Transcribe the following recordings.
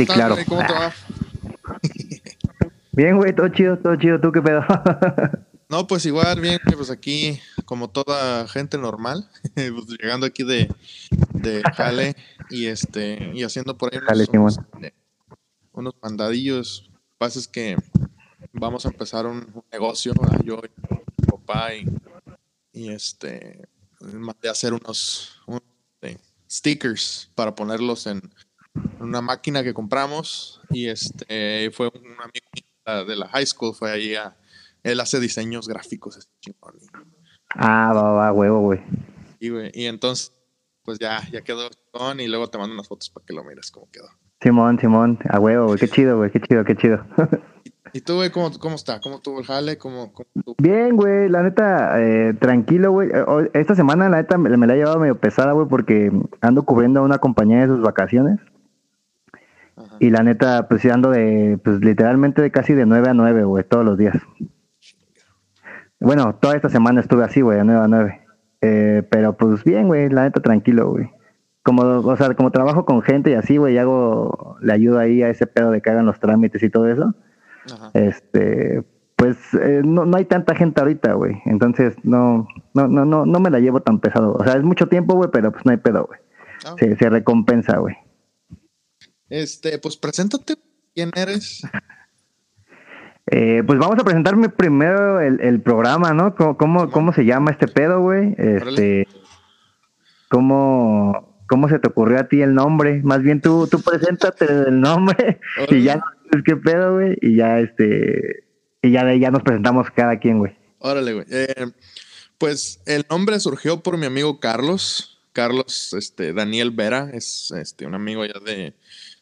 Y claro. ¿Cómo te va? Bien, güey, todo chido, todo chido. ¿Tú qué pedo? No, pues igual, bien, pues aquí, como toda gente normal, pues llegando aquí de, de Jale y este, y haciendo por ahí Jale, unos, Simón. unos, unos mandadillos. Lo que pasa es que vamos a empezar un, un negocio, ¿verdad? yo y mi papá y, y este, mandé a hacer unos, unos, eh, stickers para ponerlos en una máquina que compramos y este, fue un amigo de la high school, fue ahí a él hace diseños gráficos, chingón. Ah, va, va, huevo, güey. Y, güey, y entonces, pues ya, ya quedó y luego te mando unas fotos para que lo mires cómo quedó. Simón, Simón, a huevo, güey. Qué chido, güey, qué chido, qué chido. ¿Y tú, güey, cómo, cómo está? ¿Cómo tuvo el jale? ¿Cómo, cómo tuvo? Bien, güey, la neta, eh, tranquilo, güey. Eh, Esta semana, la neta, me, me la he llevado medio pesada, güey, porque ando cubriendo a una compañía de sus vacaciones. Y la neta, pues ando de, pues literalmente de casi de 9 a 9, güey, todos los días. Bueno, toda esta semana estuve así, güey, de 9 a 9. Eh, pero pues bien, güey, la neta, tranquilo, güey. Como, o sea, como trabajo con gente y así, güey, hago, le ayudo ahí a ese pedo de que hagan los trámites y todo eso. Ajá. Este, pues eh, no, no hay tanta gente ahorita, güey. Entonces no, no, no, no, no me la llevo tan pesado. O sea, es mucho tiempo, güey, pero pues no hay pedo, güey. Ah, Se, se recompensa, güey. Este, pues preséntate. ¿Quién eres? Eh, pues vamos a presentarme primero el, el programa, ¿no? ¿Cómo, cómo, cómo se llama este pedo, güey? Este, ¿cómo, ¿Cómo se te ocurrió a ti el nombre? Más bien tú, tú preséntate el nombre y ya qué pedo, güey. Y ya, este, y ya de ahí ya nos presentamos cada quien, güey. Órale, güey. Eh, pues el nombre surgió por mi amigo Carlos. Carlos, este, Daniel Vera, es este, un amigo ya de,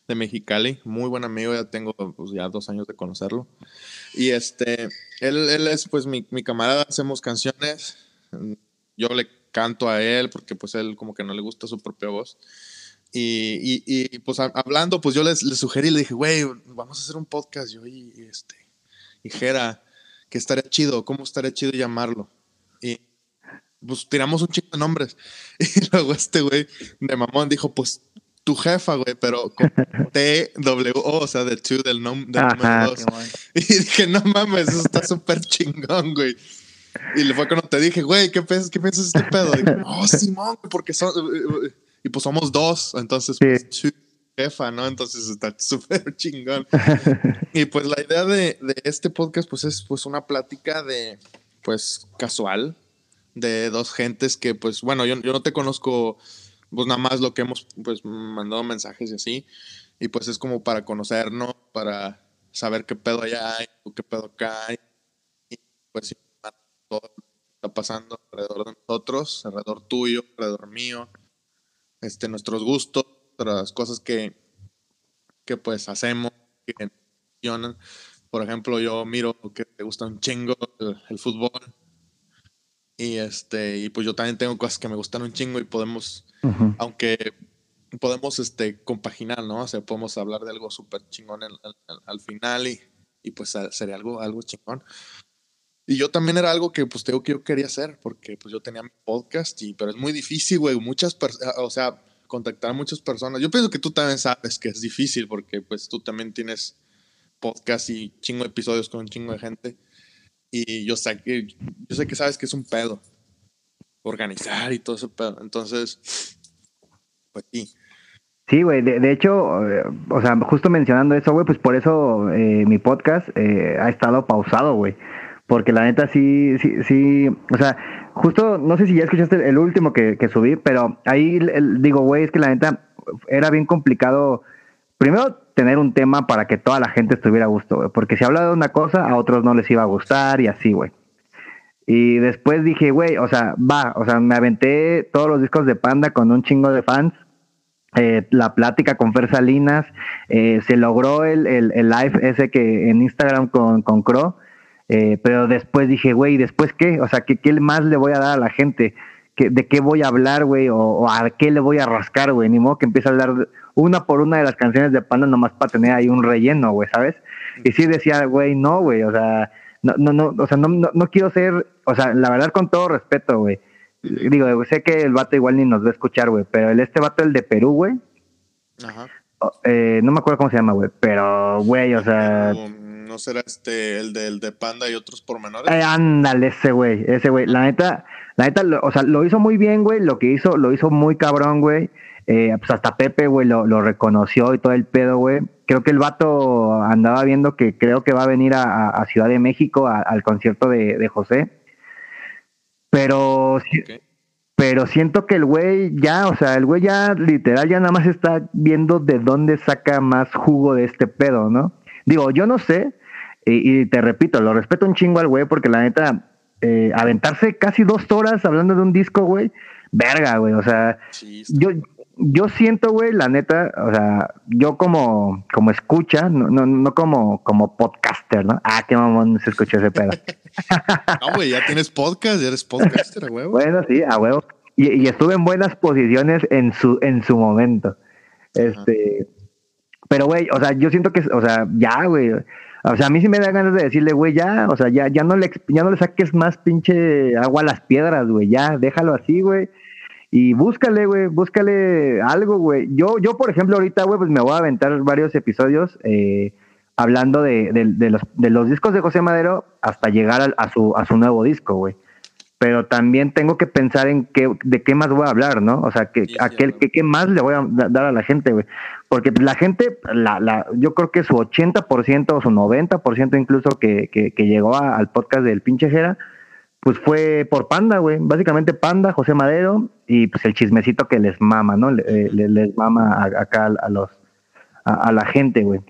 de Mexicali, muy buen amigo, ya tengo pues, ya dos años de conocerlo. Y este, él, es pues mi, camarada, hacemos canciones, yo le canto a él porque pues él como que no le gusta su propia voz. Y, y, pues hablando, pues yo les, les sugerí, le dije, güey, vamos a hacer un podcast yo y, y este, y Jera, que estaría chido, ¿cómo estaría chido llamarlo? Y pues tiramos un chico de nombres. Y luego este güey de mamón dijo, pues tu jefa, güey, pero con T, W, O, o sea, de two del, nom del Ajá, número dos. Y dije, no mames, eso está súper chingón, güey. Y le fue cuando te dije, güey, ¿qué, piensas- ¿qué piensas de este pedo? Y dije, oh, Simón, porque son. Y pues somos dos, entonces, pues, two jefa, ¿no? Entonces está súper chingón. y pues la idea de, de este podcast, pues es pues una plática de, pues, casual, de dos gentes que, pues, bueno, yo, yo no te conozco, pues nada más lo que hemos, pues, mandado mensajes y así. Y pues es como para conocernos, para saber qué pedo allá hay, qué pedo acá. Y pues todo está pasando alrededor de nosotros, alrededor tuyo, alrededor mío, este, nuestros gustos, otras cosas que, que pues hacemos, que funcionan. Por ejemplo, yo miro que te gusta un chingo el fútbol. Y este, y pues yo también tengo cosas que me gustan un chingo y podemos, aunque podemos este compaginar, ¿no? O sea, podemos hablar de algo súper chingón al, al- al final y, y pues sería algo, algo chingón. Y yo también era algo que pues tengo que yo quería hacer porque pues yo tenía mi podcast y pero es muy difícil, güey, muchas personas, o sea, contactar a muchas personas. Yo pienso que tú también sabes que es difícil porque pues tú también tienes podcast y chingo de episodios con un chingo de gente. Y yo sé que yo sé que sabes que es un pedo organizar y todo ese pedo. Entonces, pues sí. Sí, güey, de, de hecho, eh, o sea, justo mencionando eso, güey, pues por eso eh, mi podcast eh, ha estado pausado, güey. Porque la neta sí, sí, sí, o sea, justo, no sé si ya escuchaste el último que, que subí, pero ahí digo, güey, es que la neta era bien complicado, primero tener un tema para que toda la gente estuviera a gusto, güey, porque si hablaba de una cosa, a otros no les iba a gustar y así, güey. Y después dije, güey, o sea, va, o sea, me aventé todos los discos de Panda con un chingo de fans eh, la plática con Fer Salinas, eh, se logró el, el, el live ese que en Instagram con, con Cro, eh, pero después dije, güey, ¿después qué? O sea, ¿qué, ¿qué más le voy a dar a la gente? ¿Qué, ¿De qué voy a hablar, güey? O, o a qué le voy a rascar, güey? Ni modo que empiece a hablar de- una por una de las canciones de Panda nomás para tener ahí un relleno, güey, ¿sabes? Y sí decía, güey, no, güey, o sea, no, no, no, o sea, no, no, no quiero ser, o sea, la verdad con todo respeto, güey, Digo, sé que el vato igual ni nos va a escuchar, güey, pero el este vato, el de Perú, güey, Ajá. eh, no me acuerdo cómo se llama, güey, pero, güey, o sea... ¿No será este, el de, el de Panda y otros pormenores? Eh, ándale, ese güey, ese güey. La neta, la neta, o sea, lo hizo muy bien, güey, lo que hizo, lo hizo muy cabrón, güey. Eh, pues hasta Pepe, güey, lo, lo, reconoció y todo el pedo, güey. Creo que el vato andaba viendo que creo que va a venir a, Ciudad de México al concierto de, de José. Pero, pero siento que el güey ya, o sea, el güey ya literal ya nada más está viendo de dónde saca más jugo de este pedo, ¿no? Digo, yo no sé, y, te repito, lo respeto un chingo al güey porque la neta, eh, aventarse casi dos horas hablando de un disco, güey, verga, güey, o sea, yo, yo siento, güey, la neta, o sea, yo como, como escucha, no, no, no como, como podcaster, ¿no? Ah, qué mamón se escuchó ese pedo. no, güey, ya tienes podcast, ya eres podcaster, a huevo. Bueno, sí, a huevo. Y, y, estuve en buenas posiciones en su, en su momento. Este, pero, güey, o sea, yo siento que, o sea, ya, güey. O sea, a mí sí me da ganas de decirle, güey, ya, o sea, ya, ya no le, ya no le saques más pinche agua a las piedras, güey, ya, déjalo así, güey y búscale, güey, búscale algo, güey. Yo, yo, por ejemplo, ahorita, güey, pues me voy a aventar varios episodios eh, hablando de, de, los, de los discos de José Madero hasta llegar a, su, a su nuevo disco, güey. Pero también tengo que pensar en qué, de qué más voy a hablar, ¿no? O sea, que, aquel, que, qué más le voy a dar a la gente, güey. Porque la gente, la, la, yo creo que su 80% o su 90% incluso que, que, que llegó al podcast del pinche Jera, pues fue por Panda, güey. Básicamente Panda, José Madero y pues el chismecito que les mama, ¿no? Eh, les, mama acá a, los a, la gente, güey.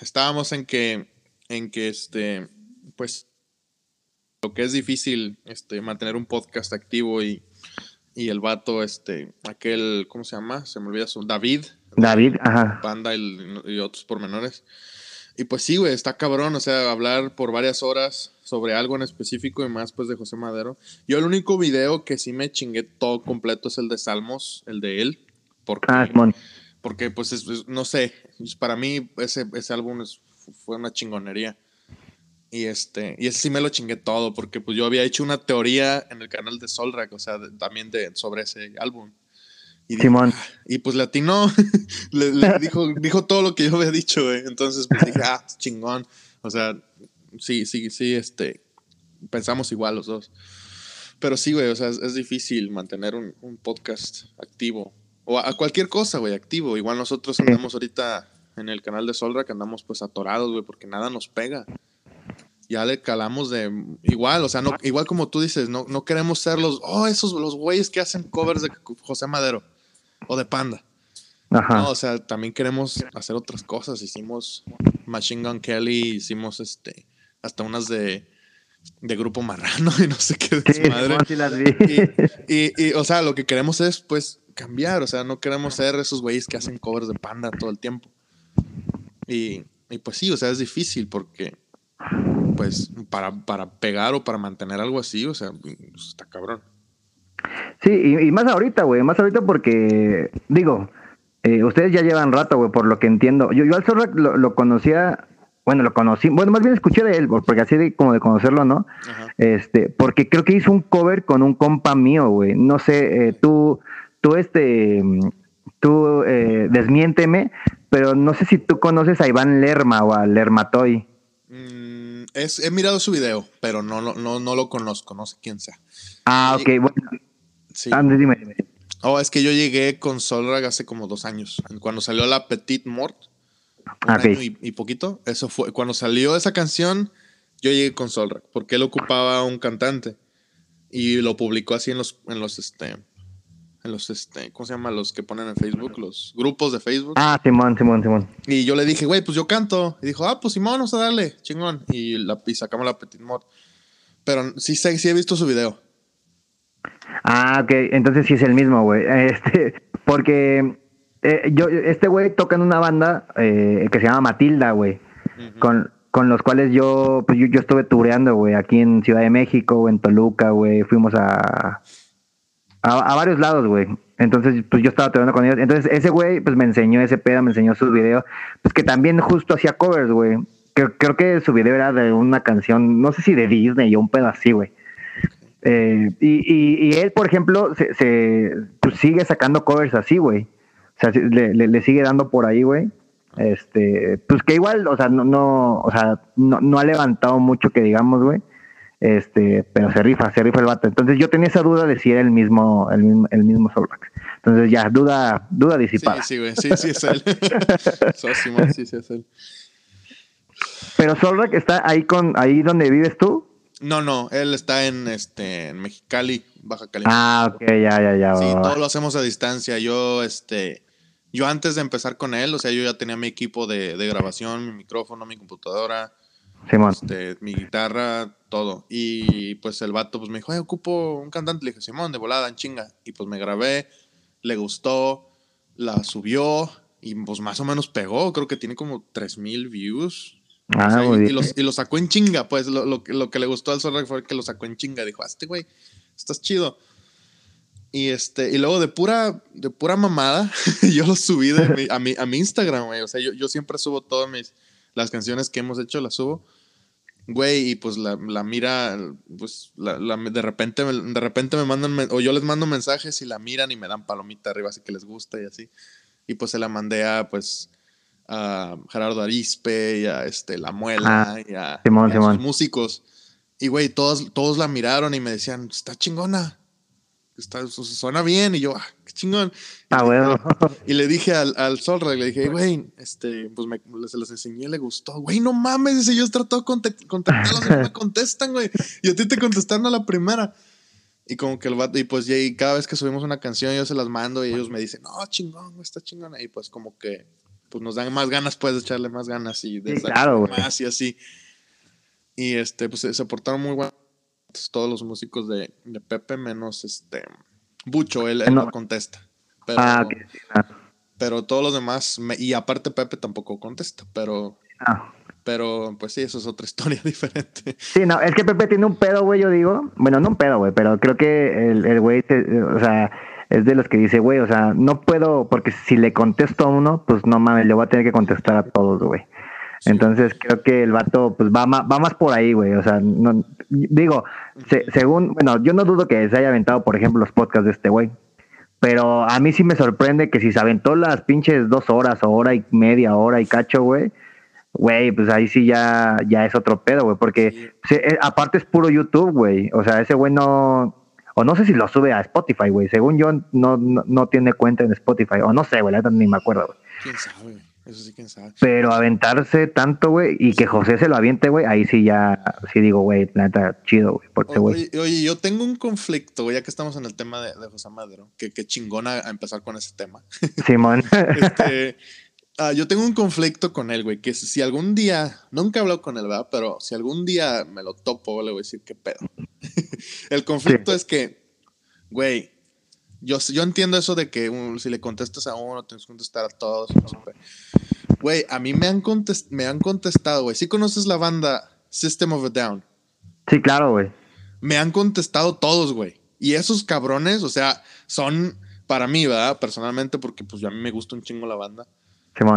Estábamos en que en que este pues lo que es difícil este mantener un podcast activo y, y el vato este aquel ¿cómo se llama? Se me olvida su David. David, ajá. Panda y, y otros pormenores. Y pues sí, güey, está cabrón, o sea, hablar por varias horas sobre algo en específico y más pues de José Madero. Yo el único video que sí me chingué todo completo es el de Salmos, el de él. Porque, ah, porque pues no sé, para mí ese, ese álbum fue una chingonería. Y este, y ese sí me lo chingué todo, porque pues yo había hecho una teoría en el canal de Solrak, o sea, también de, sobre ese álbum. Y, Simón. Ah", y pues latino le, le dijo, dijo todo lo que yo había dicho, güey. Entonces pues dije, ah, chingón. O sea, sí, sí, sí, este, pensamos igual los dos. Pero sí, güey, o sea, es, difícil mantener un, podcast activo. O a, cualquier cosa, güey, activo. Igual nosotros andamos ahorita en el canal de Solra que andamos pues atorados, güey, porque nada nos pega. Ya le calamos de igual, o sea, no, igual como tú dices, no, no queremos ser los, oh, esos los güeyes que hacen covers de José Madero o de Panda. Ajá. No, o sea, también queremos hacer otras cosas. Hicimos Machine Gun Kelly, hicimos este hasta unas de, de grupo marrano y no sé qué de madre. Y, o sea, lo que queremos es pues cambiar, o sea, no queremos ser esos güeyes que hacen covers de panda todo el tiempo. Y, pues sí, o sea, es difícil porque pues para, para pegar o para mantener algo así, o sea, pues, está cabrón. Sí, y, más ahorita, güey, más ahorita porque, digo, eh, ustedes ya llevan rato, güey, por lo que entiendo. Yo, yo al Zorra lo, lo, conocía bueno, lo conocí, bueno, más bien escuché de él, porque así de como de conocerlo, ¿no? Este, porque creo que hizo un cover con un compa mío, güey. No sé, eh, tú, tú, este, tú, eh, desmiénteme, pero no sé si tú conoces a Iván Lerma o a Lermatoy. Mm, es, he mirado su video, pero no, no, no, no lo conozco, no sé quién sea. Ah, ok, bueno. Sí. Dime, dime. Oh, es que yo llegué con Solrag hace como dos años, cuando salió la Petite Mort un año y, poquito. Eso fue cuando salió esa canción. Yo llegué con Solrak porque él ocupaba un cantante y lo publicó así en los en los este en los este ¿cómo se llama? los que ponen en Facebook, los grupos de Facebook. Ah, Simón, Simón, Simón. Y yo le dije, "Güey, pues yo canto." Y dijo, "Ah, pues Simón, vamos a darle, chingón." Y la y sacamos la Petit Mod. Pero sí sí he visto su video. Ah, ok, entonces sí es el mismo, güey. Este, porque eh, yo, este güey toca en una banda eh, que se llama Matilda, güey. con, con los cuales yo, pues yo, yo estuve tureando, güey, aquí en Ciudad de México, en Toluca, güey. Fuimos a, a, varios lados, güey. Entonces, pues yo estaba tureando con ellos. Entonces, ese güey, pues me enseñó ese pedo, me enseñó sus videos. Pues que también justo hacía covers, güey. Creo, creo que su video era de una canción, no sé si de Disney o un pedo así, güey. Eh, y, y, y, él, por ejemplo, se, se pues sigue sacando covers así, güey. O sea, le, le, sigue dando por ahí, güey. Este, pues que igual, o sea, no, no, o sea, no, no ha levantado mucho que digamos, güey. Este, pero se rifa, se rifa el vato. Entonces yo tenía esa duda de si era el mismo, el mismo, el mismo Entonces ya, duda, duda disipada. Sí, sí, güey, sí, sí es él. sí, sí es él. Pero Solrak está ahí con, ahí donde vives tú. No, no, él está en este en Mexicali, Baja California. Ah, ok, ya, ya, ya. Sí, todo lo hacemos a distancia. Yo, este, yo antes de empezar con él, o sea, yo ya tenía mi equipo de, de grabación, mi micrófono, mi computadora, este, mi guitarra, todo. Y pues el vato pues me dijo, ocupo un cantante. Le dije, Simón, de volada, en chinga. Y pues me grabé, le gustó, la subió y pues más o menos pegó. Creo que tiene como 3000 views. Ah, y, lo, sacó en chinga, pues lo, lo, lo que le gustó al Zorra fue que lo sacó en chinga. Dijo, ah, este güey, estás chido. Y este, y luego de pura, de pura mamada, yo lo subí a, mi, a mi Instagram, güey. O sea, yo, yo siempre subo todas mis, las canciones que hemos hecho, las subo. Güey, y pues la, la mira, pues la, la, de repente de repente me mandan, o yo les mando mensajes y la miran y me dan palomita arriba, así que les gusta y así. Y pues se la mandé a, pues, a Gerardo Arispe y a este, La Muela ah, y a, Simón, músicos. Y güey, todos, todos la miraron y me decían, está chingona. Está, suena bien. Y yo, ah, qué chingón. Ah, bueno. Y le dije al, al Solra, le dije, güey, este, pues me, se los enseñé, le gustó. Güey, no mames, dice, yo trato de contactarlos y no me contestan, güey. Y a ti te contestaron a la primera. Y como que el vato, y pues y cada vez que subimos una canción, yo se las mando y ellos me dicen, no, chingón, está chingón. Y pues como que pues nos dan más ganas, pues, de echarle más ganas y de más y así. Y este, pues se portaron muy buenos todos los músicos de, de Pepe, menos este Bucho, él, no. contesta. Pero, ah, ah. pero todos los demás, y aparte Pepe tampoco contesta, pero. Ah. Pero, pues sí, eso es otra historia diferente. Sí, no, es que Pepe tiene un pedo, güey, yo digo. Bueno, no un pedo, güey, pero creo que el güey, o sea, es de los que dice, güey, o sea, no puedo, porque si le contesto a uno, pues no mames, le voy a tener que contestar a todos, güey. Entonces creo que el vato pues va más, va más por ahí, güey. O sea, no, digo, según, bueno, yo no dudo que se haya aventado, por ejemplo, los podcasts de este güey. Pero a mí sí me sorprende que si se aventó las pinches dos horas o hora y media, hora y cacho, güey, güey, pues ahí sí ya, ya es otro pedo, güey. Porque eh, aparte es puro YouTube, güey. O sea, ese güey no, o no sé si lo sube a Spotify, güey. Según yo, no, no, tiene cuenta en Spotify. O no sé, güey, ni me acuerdo, güey. ¿Quién sabe? Eso sí, quién sabe. Pero aventarse tanto, güey, y que José se lo aviente, güey, ahí sí ya, sí digo, güey, neta, chido, güey. Oye, oye, yo tengo un conflicto, güey, ya que estamos en el tema de, José Madero, que, que chingona a empezar con ese tema. Simón. este, Ah, yo tengo un conflicto con él, güey, que si algún día, nunca he hablado con él, ¿verdad? Pero si algún día me lo topo, le voy a decir qué pedo. el conflicto es que, güey, yo, yo entiendo eso de que si le contestas a uno, tienes que contestar a todos. Güey, a mí me han, me han contestado, güey. ¿Sí conoces la banda System of a Down? Sí, claro, güey. Me han contestado todos, güey. Y esos cabrones, o sea, son para mí, ¿verdad? Personalmente, porque pues a mí me gusta un chingo la banda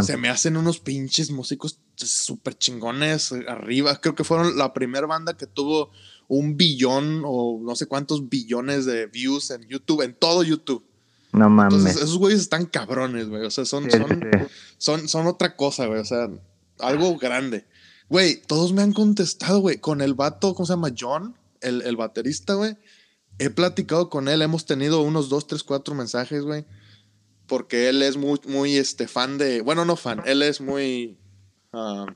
se me hacen unos pinches músicos súper chingones arriba. Creo que fueron la primera banda que tuvo un billón o no sé cuántos billones de views en YouTube, en todo YouTube. No mames. Entonces, esos güeyes están cabrones, güey. O sea, son, son, son, otra cosa, güey. O sea, algo grande. Güey, todos me han contestado, güey. Con el vato, ¿cómo se llama? John, el, el baterista, güey. He platicado con él, hemos tenido unos dos, tres, cuatro mensajes, güey porque él es muy, muy este, fan de, bueno, no fan, él es muy, um,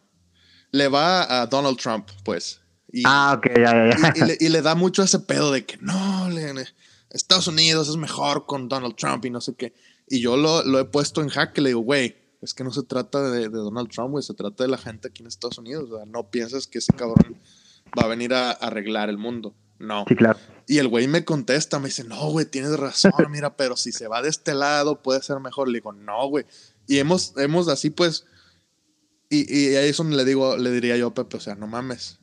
le va a Donald Trump, pues. Y, ah, ok, ya, ya, Y, le, da mucho ese pedo de que no, Estados Unidos es mejor con Donald Trump y no sé qué. Y yo lo, lo he puesto en jaque, le digo, güey, es que no se trata de, Donald Trump, güey, se trata de la gente aquí en Estados Unidos. O sea, no piensas que ese cabrón va a venir a arreglar el mundo. No. Sí, claro. Y el güey me contesta, me dice, no, güey, tienes razón, mira, pero si se va de este lado puede ser mejor. Le digo, no, güey. Y hemos, hemos así, pues, y, y ahí es donde le digo, le diría yo a Pepe, o sea, no mames.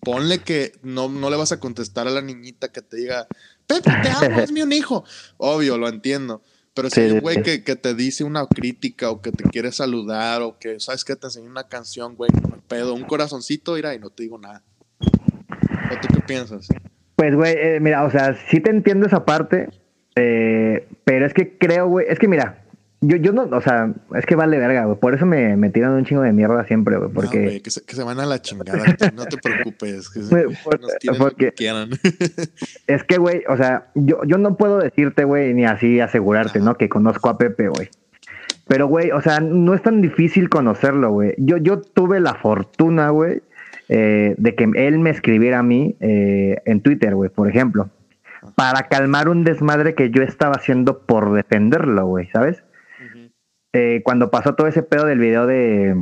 Ponle que no, no le vas a contestar a la niñita que te diga, Pepe, te amo, es mi un hijo. Obvio, lo entiendo. Pero si hay un güey que, que, te dice una crítica o que te quiere saludar o que, ¿sabes qué? Te enseñó una canción, güey, pedo, un corazoncito, mira, y no te digo nada. ¿O tú qué piensas? Pues, güey, eh, mira, o sea, sí te entiendo esa parte, eh, pero es que creo, güey, es que mira, Yo, yo no, o sea, es que vale verga, güey. Por eso me, me tiran un chingo de mierda siempre, güey. Porque. No, güey, que, se, que, se, van a la chingada. no te preocupes. Que se, por, nos porque, lo que quieran. es que, güey, o sea, yo, yo no puedo decirte, güey, ni así asegurarte, ¿no? Que conozco a Pepe, güey. Pero, güey, o sea, no es tan difícil conocerlo, güey. Yo, yo tuve la fortuna, güey, eh, de que él me escribiera a mí eh, en Twitter, güey, por ejemplo, para calmar un desmadre que yo estaba haciendo por defenderlo, güey, ¿sabes? eh, cuando pasó todo ese pedo del video de.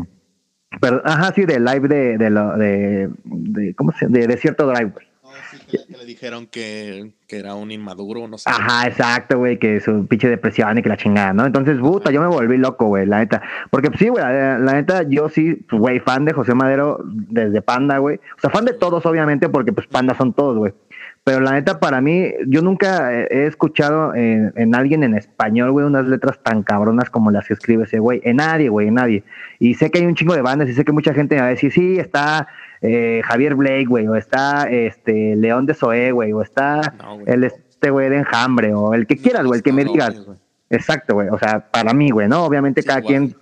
Perdón, ajá, sí, de live de, de, lo, de, de ¿Cómo se De Desierto Drive, güey. Que, le, dijeron que, que, era un inmaduro, no sé. Ajá, exacto, güey, que su pinche depresión y que la chingada, ¿no? Entonces, puta, yo me volví loco, güey, la neta. Porque, pues, sí, güey, la, la, neta, yo sí, güey, fan de José Madero desde Panda, güey. O sea, fan de todos, obviamente, porque, pues, Panda son todos, güey. Pero la neta, para mí, yo nunca he escuchado en, en alguien en español, güey, unas letras tan cabronas como las que escribe ese güey. En nadie, güey, en nadie. Y sé que hay un chingo de bandas y sé que mucha gente va a decir, sí, está eh, Javier Blake, güey, o está este León de Zoé, güey, o está no, el este güey de Enjambre, o el que quieras, güey, el que me digas. Exacto, güey. O sea, para mí, güey, ¿no? Obviamente sí, cada igual. quien,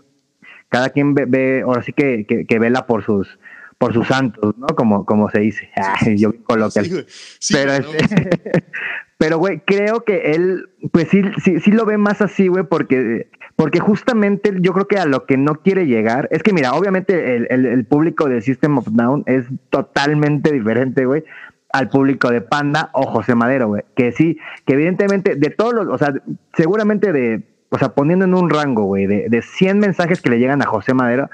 cada quien ve, ve, ahora sí que, que, que vela por sus por sus santos, ¿no? Como, como se dice. Ay, yo coloquial. Sí, sí, pero, no, este, pero, güey, creo que él, pues sí, sí, sí lo ve más así, güey, porque, porque justamente yo creo que a lo que no quiere llegar, es que mira, obviamente el, el, público de System of Down es totalmente diferente, güey, al público de Panda o José Madero, güey. Que sí, que evidentemente de todos los, o sea, seguramente de, o sea, poniendo en un rango, güey, de, de 100 mensajes que le llegan a José Madero,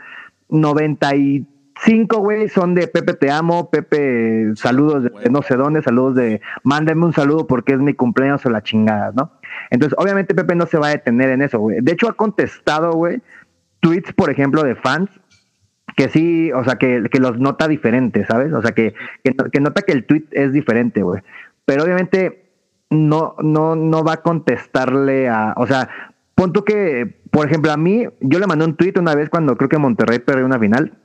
90 y cinco, güey, son de Pepe te amo, Pepe saludos de, no sé dónde, saludos de mándame un saludo porque es mi cumpleaños o la chingada, ¿no? Entonces, obviamente Pepe no se va a detener en eso, güey. De hecho, ha contestado, güey, tweets, por ejemplo, de fans que sí, o sea, que, que los nota diferentes, ¿sabes? O sea, que, que, que nota que el tweet es diferente, güey. Pero obviamente no, no, no va a contestarle a, o sea, punto que, por ejemplo, a mí, yo le mandé un tweet una vez cuando creo que Monterrey perdió una final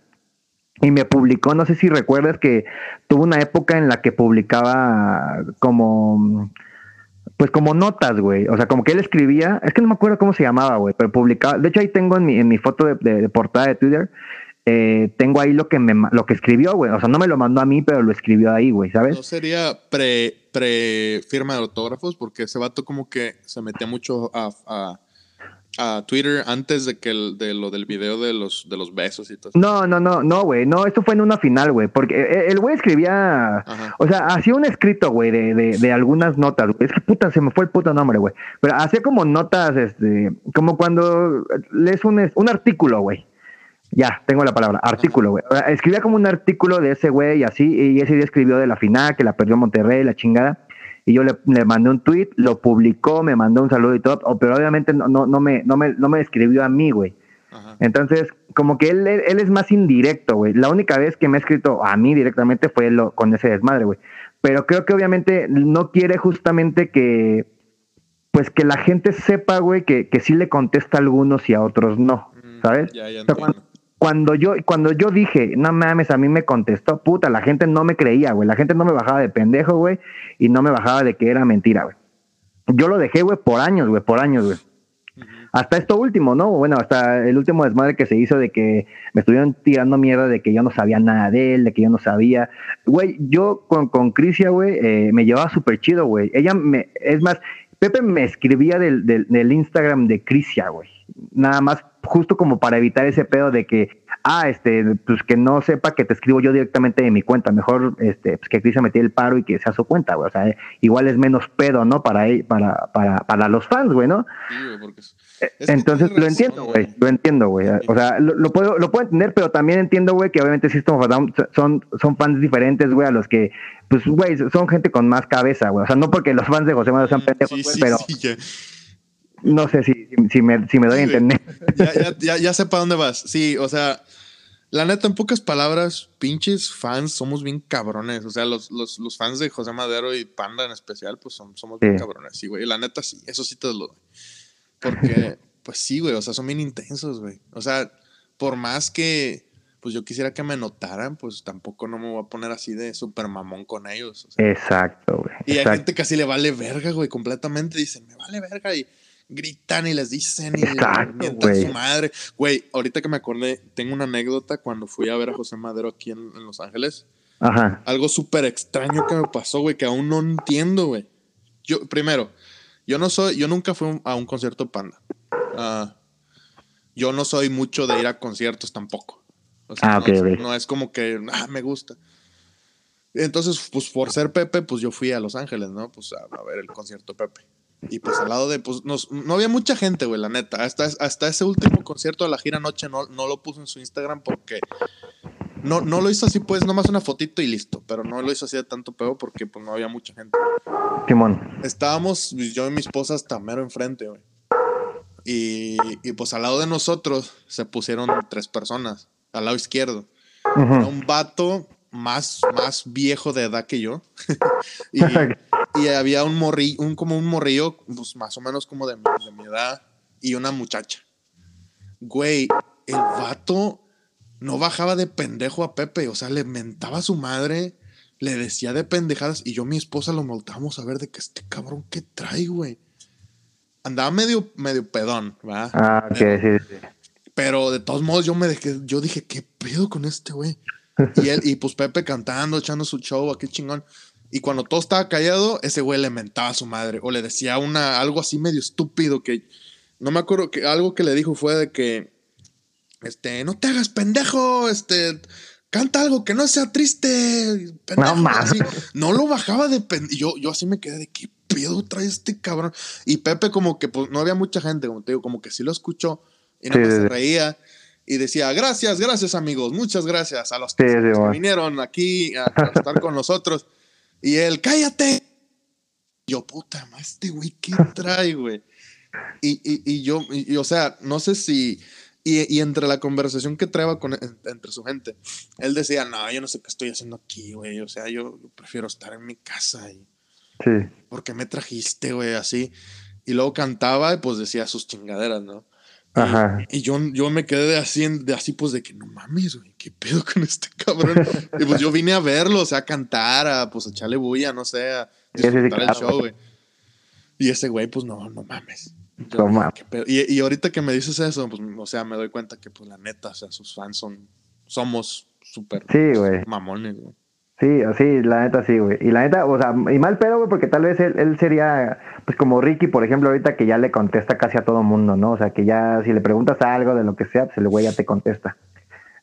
y me publicó, no sé si recuerdas que tuvo una época en la que publicaba como pues como notas, güey. O sea, como que él escribía, es que no me acuerdo cómo se llamaba, güey, pero publicaba, de hecho ahí tengo en mi, en mi foto de, portada de Twitter, eh, tengo ahí lo que me lo que escribió, güey. O sea, no me lo mandó a mí, pero lo escribió ahí, güey, ¿sabes? No sería pre, pre firma de autógrafos, porque ese vato como que se metía mucho a, a a Twitter antes de que el, de lo del video de los de los besos y todo. No, no, no, no, güey. No, esto fue en una final, güey. Porque el güey escribía. Ajá. O sea, hacía un escrito, güey, de, de, de, algunas notas, güey. Es que puta, se me fue el puto nombre, güey. Pero hacía como notas, este. Como cuando lees un, un artículo, güey. Ya, tengo la palabra, artículo, güey. Escribía como un artículo de ese güey y así, y ese día escribió de la final, que la perdió Monterrey, la chingada y yo le, le, mandé un tweet, lo publicó, me mandó un saludo y todo, pero obviamente no, no, no, me, no, me, no me escribió a mí, güey. Entonces, como que él, él, él, es más indirecto, güey. La única vez que me ha escrito a mí directamente fue lo, con ese desmadre, güey. Pero creo que obviamente no quiere justamente que, pues que la gente sepa, güey, que, que sí le contesta a algunos y a otros no, ¿sabes? Ya, ya sea, cuando, yo, cuando yo dije, no mames, a mí me contestó, puta, la gente no me creía, güey. La gente no me bajaba de pendejo, güey, y no me bajaba de que era mentira, güey. Yo lo dejé, güey, por años, güey, por años, güey. Uh -huh. Hasta esto último, ¿no? Bueno, hasta el último desmadre que se hizo de que me estuvieron tirando mierda de que yo no sabía nada de él, de que yo no sabía. Güey, yo con, con Crisia, güey, eh, me llevaba súper chido, güey. Ella me, es más, Pepe me escribía del, del, del Instagram de Crisia, güey. Nada más justo como para evitar ese pedo de que, ah, este, pues que no sepa que te escribo yo directamente de mi cuenta, mejor, este, pues que Crisia me tire el paro y que sea su cuenta, güey, o sea, igual es menos pedo, ¿no? Para, para, para, para los fans, güey, ¿no? Sí, güey, porque es, es Entonces, lo entiendo, güey, lo entiendo, güey, o sea, lo, lo, puedo, lo puedo entender, pero también entiendo, güey, que obviamente System of Down son, son fans diferentes, güey, a los que, pues, güey, son gente con más cabeza, güey, o sea, no porque los fans de José Manuel sean pendejos, sí, güey, sí, pero... Sí. No sé si, si, me, si me doy a entender. Ya, ya, ya, ya sé para dónde vas. Sí, o sea, la neta, en pocas palabras, pinches fans, somos bien cabrones. O sea, los, los, los fans de José Madero y Panda en especial, pues son, somos sí. bien cabrones. Sí, güey. La neta, sí, eso sí te lo doy. Porque, pues sí, güey, o sea, son bien intensos, güey. O sea, por más que, pues yo quisiera que me notaran, pues tampoco no me voy a poner así de súper mamón con ellos. O sea. Exacto, güey. Y hay gente que así le vale verga, güey, completamente. Dicen, me vale verga. Y gritan y les dicen y mientan su madre. Güey, ahorita que me acordé, tengo una anécdota cuando fui a ver a José Madero aquí en, Los Ángeles. Ajá. Algo súper extraño que me pasó, güey, que aún no entiendo, güey. Yo, primero, yo no soy, yo nunca fui a un concierto Panda. Ah, yo no soy mucho de ir a conciertos tampoco. ah, no, es, no, es, como que, ah, me gusta. Entonces, pues por ser Pepe, pues yo fui a Los Ángeles, ¿no? Pues a ver el concierto Pepe. Y pues al lado de, pues no había mucha gente, güey, la neta. Hasta, hasta ese último concierto de la gira noche no, no lo puso en su Instagram porque no, no lo hizo así, pues, nomás una fotito y listo. Pero no lo hizo así de tanto peor porque pues no había mucha gente. Simón. Estábamos pues, yo y mi esposa hasta mero enfrente, güey. Y, y, pues al lado de nosotros se pusieron tres personas, al lado izquierdo. Un vato más, más viejo de edad que yo. y, y, había un morrillo, un, como un morrillo, pues más o menos como de, de, mi edad, y una muchacha. Güey, el vato no bajaba de pendejo a Pepe, o sea, le mentaba a su madre, le decía de pendejadas, y yo y mi esposa lo voltábamos a ver de que este cabrón, ¿qué trae, güey? Andaba medio, medio pedón, ¿va? Ah, ok, sí, sí. Pero de todos modos yo me dejé, yo dije, ¿qué pedo con este güey? Y él, y pues Pepe cantando, echando su show, aquí chingón. Y cuando todo estaba callado, ese güey le mentaba a su madre o le decía una, algo así medio estúpido que no me acuerdo que algo que le dijo fue de que, este, no te hagas pendejo, este, canta algo que no sea triste. no, no lo bajaba de pendejo. Yo, yo así me quedé de qué pedo trae este cabrón. Y Pepe como que pues no había mucha gente, como te digo, como que sí lo escuchó y no se reía y decía, gracias, gracias amigos, muchas gracias a los que, vinieron aquí a, estar con nosotros. Y él, cállate. yo, puta, más este güey, ¿qué trae, güey? Y, y, yo, y, o sea, no sé si... Y, entre la conversación que traeba con, entre su gente, él decía, no, yo no sé qué estoy haciendo aquí, güey. O sea, yo prefiero estar en mi casa. Y, sí. ¿Por qué me trajiste, güey? Así. Y luego cantaba y pues decía sus chingaderas, ¿no? Ajá. Y, yo, yo me quedé de así, de así, pues de que no mames, güey, qué pedo con este cabrón. y pues yo vine a verlo, o sea, a cantar, a pues echarle bulla, no sé, a disfrutar el show, güey. Y ese güey, pues no, no mames. y, y, ahorita que me dices eso, pues, o sea, me doy cuenta que, pues la neta, o sea, sus fans son, somos súper sí, mamones, güey. Sí, sí, la neta sí, güey. Y la neta, o sea, y mal pedo, güey, porque tal vez él, él, sería, pues como Ricky, por ejemplo, ahorita que ya le contesta casi a todo mundo, ¿no? O sea, que ya si le preguntas algo de lo que sea, pues el güey ya te contesta.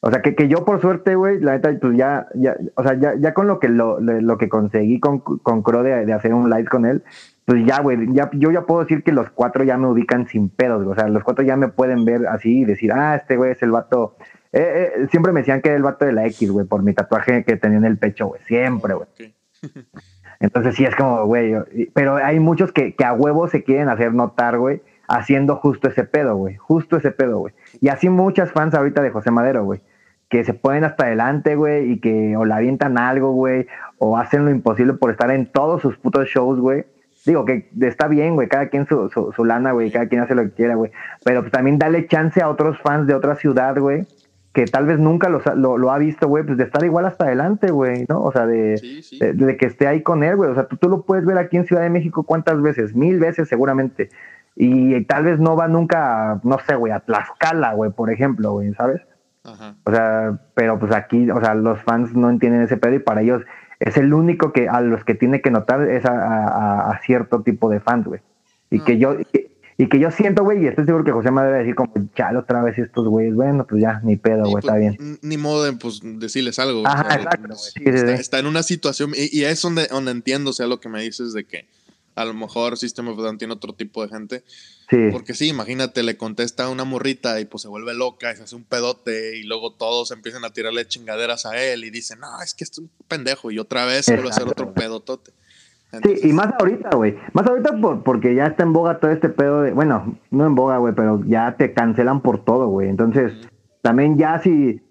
O sea, que, que yo por suerte, güey, la neta, pues ya, ya, o sea, ya, ya con lo que lo, lo que conseguí con, con Crow de, de, hacer un live con él, pues ya, güey, ya, yo ya puedo decir que los cuatro ya me ubican sin pedos, güey. O sea, los cuatro ya me pueden ver así y decir, ah, este güey es el vato eh, eh, siempre me decían que era el vato de la X, güey, por mi tatuaje que tenía en el pecho, güey. Siempre, güey. Entonces sí es como, güey. Pero hay muchos que, que a huevo se quieren hacer notar, güey, haciendo justo ese pedo, güey. Justo ese pedo, güey. Y así muchas fans ahorita de José Madero, güey. Que se ponen hasta adelante, güey, y que o la avientan algo, güey, o hacen lo imposible por estar en todos sus putos shows, güey. Digo que está bien, güey, cada quien su, su, su lana, güey, cada quien hace lo que quiera, güey. Pero pues también dale chance a otros fans de otra ciudad, güey, que tal vez nunca lo, lo, ha visto, güey, pues de estar igual hasta adelante, güey, ¿no? O sea, de, De, que esté ahí con él, güey. O sea, tú, tú lo puedes ver aquí en Ciudad de México cuántas veces, mil veces seguramente. Y tal vez no va nunca, no sé, güey, a Tlaxcala, güey, por ejemplo, güey, ¿sabes? Ajá. O sea, pero pues aquí, o sea, los fans no entienden ese pedo y para ellos es el único que a los que tiene que notar es a, cierto tipo de fans, güey. Y que yo, y que yo siento, güey, y estoy seguro que José me debe decir como, chale, otra vez estos güeyes, bueno, pues ya, ni pedo, güey, está pues, bien. Ni modo de, pues, decirles algo. Ajá, exacto. está, en una situación, y, es donde, donde entiendo, o sea, lo que me dices de que a lo mejor System of Down tiene otro tipo de gente. Sí. Porque sí, imagínate, le contesta a una morrita y pues se vuelve loca y se hace un pedote y luego todos empiezan a tirarle chingaderas a él y dicen, no, es que es un pendejo y otra vez vuelve a hacer otro pedotote sí, y más ahorita, güey. Más ahorita por, porque ya está en boga todo este pedo de. Bueno, no en boga, güey, pero ya te cancelan por todo, güey. Entonces, también ya si.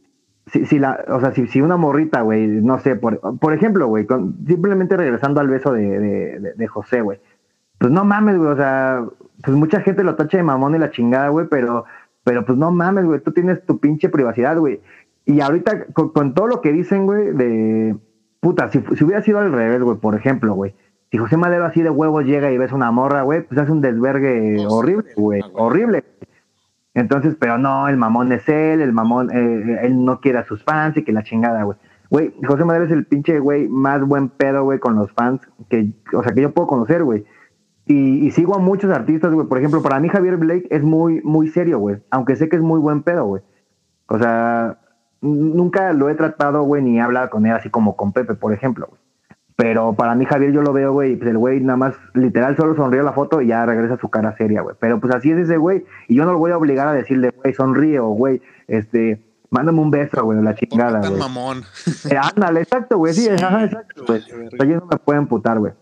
Si, si la, o sea, si, si una morrita, güey, no sé, por, por ejemplo, güey, simplemente regresando al beso de, de, de, José, güey. Pues no mames, güey, o sea, pues mucha gente lo tacha de mamón y la chingada, güey, pero, pero pues no mames, güey, tú tienes tu pinche privacidad, güey. Y ahorita, con, con todo lo que dicen, güey, de, puta, si, si hubiera sido al revés, güey, por ejemplo, güey, Si José Madero así de huevos llega y ves una morra, güey, pues hace un desvergue Oh, horrible, güey, horrible. Entonces, pero no, el mamón es él, el mamón, eh, él no quiere a sus fans y que la chingada, güey. Güey, José Madero es el pinche güey más buen pedo, güey, con los fans que, o sea, que yo puedo conocer, güey. Y, y sigo a muchos artistas, güey. Por ejemplo, para mí Javier Blake es muy, muy serio, güey. Aunque sé que es muy buen pedo, güey. O sea, nunca lo he tratado, güey, ni he hablado con él así como con Pepe, por ejemplo, güey. Pero para mí Javier yo lo veo, güey, pues el güey nada más literal solo sonríe la foto y ya regresa su cara seria, güey. Pero pues así es ese güey. Y yo no lo voy a obligar a decirle, güey, sonríe o, güey, este, mándame un beso, güey, la ¿Por qué chingada, güey. mamón? Eh, ándale, exacto, güey, sí, Sí, ajá, exacto, güey. yo no me puedo emputar, güey.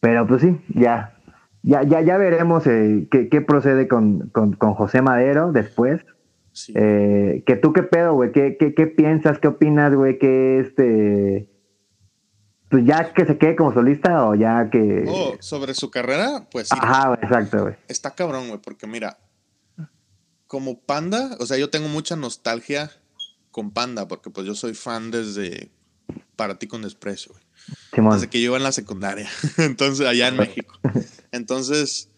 Pero pues sí, ya. Ya, ya, ya veremos eh, qué, qué procede con, con, con José Madero después. Sí. Eh, que tú qué pedo, güey, ¿Qué, qué, qué piensas, qué opinas, güey, que este... Pues ya que se quede como solista o ya que... Oh, sobre su carrera, pues sí, Ajá, exacto, güey. está cabrón, güey, porque mira, como Panda, o sea, yo tengo mucha nostalgia con Panda, porque pues yo soy fan desde Para ti con desprecio, güey. Simón. Desde que yo iba en la secundaria, entonces allá en México. Entonces,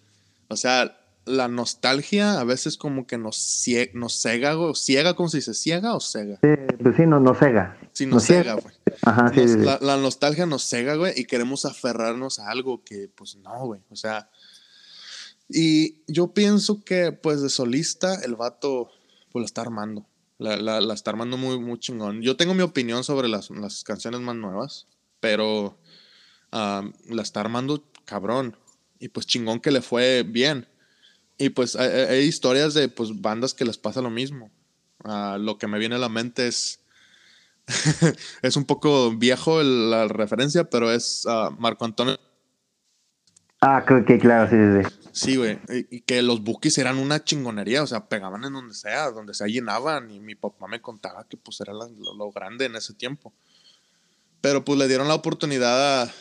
o sea, la nostalgia a veces como que nos, cie- nos cega, güey, ciega, ¿cómo se dice? ¿Ciega o cega? Sí, pues sí, no, no cega. Sí, No nos ciega. cega, güey. Ajá, sí, Nos- sí, sí. la, la nostalgia nos cega, güey, y queremos aferrarnos a algo que, pues, no, güey. O sea, y yo pienso que, pues, de solista, el vato, pues, la está armando. La, la- la está armando muy, muy chingón. Yo tengo mi opinión sobre las, las canciones más nuevas, pero la está armando cabrón. Y, pues, chingón que le fue bien. Y, pues, hay, hay- hay historias de, pues, bandas que les pasa lo mismo. Ah, lo que me viene a la mente es es un poco viejo la referencia, pero es ah, Marco Antonio. Ah, que, que claro, sí, sí, sí. Sí, güey. Y, y que los bookies eran una chingonería, o sea, pegaban en donde sea, donde sea llenaban. Y mi papá me contaba que pues era la- lo, lo grande en ese tiempo. Pero pues le dieron la oportunidad a-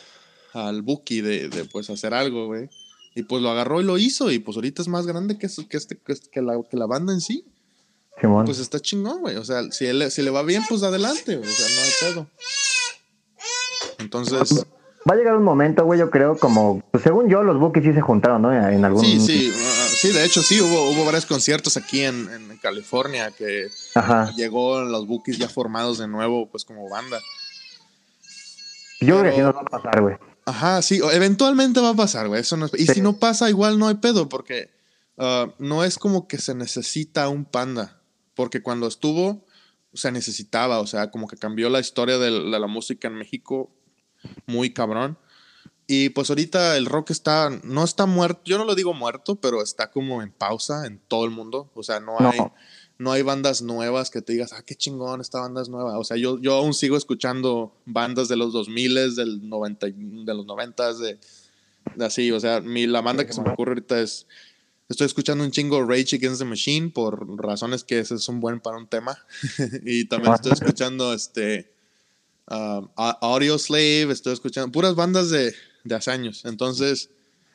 al bookie de, de, pues hacer algo, güey. Y pues lo agarró y lo hizo. Y pues ahorita es más grande que, este, que, que la, que la banda en sí. Simón. Pues está chingón, güey. O sea, si, él- si le va bien, pues adelante. güey. O sea, no hay pedo. Entonces. Va a llegar un momento, güey, yo creo, como, pues según yo, los buques sí se juntaron, ¿no? En algún... Sí, sí, ah, sí, de hecho sí, hubo, hubo varios conciertos aquí en, en California que Ajá. llegó los Bookies ya formados de nuevo, pues como banda. Yo creo que nos va a pasar, güey. Ajá, sí, eventualmente va a pasar, güey. Eso no es- y Sí. si no pasa, igual no hay pedo, porque ah, no es como que se necesita un panda, porque cuando estuvo se necesitaba, o sea, como que cambió la historia del- de la música en México muy cabrón. Y pues ahorita el rock está, no está muerto, yo no lo digo muerto, pero está como en pausa en todo el mundo. O sea, no No. hay, no hay bandas nuevas que te digas, ah, qué chingón, esta banda es nueva. O sea, yo, yo aún sigo escuchando bandas de los 2000, del 90, y- de los 90, de, de así. O sea, mi, la banda que se me ocurre ahorita es, estoy escuchando un chingo Rage Against the Machine por razones que ese es un buen para un tema. y también estoy escuchando este um, A- Audio Slave, estoy escuchando puras bandas de, de hace años. Entonces,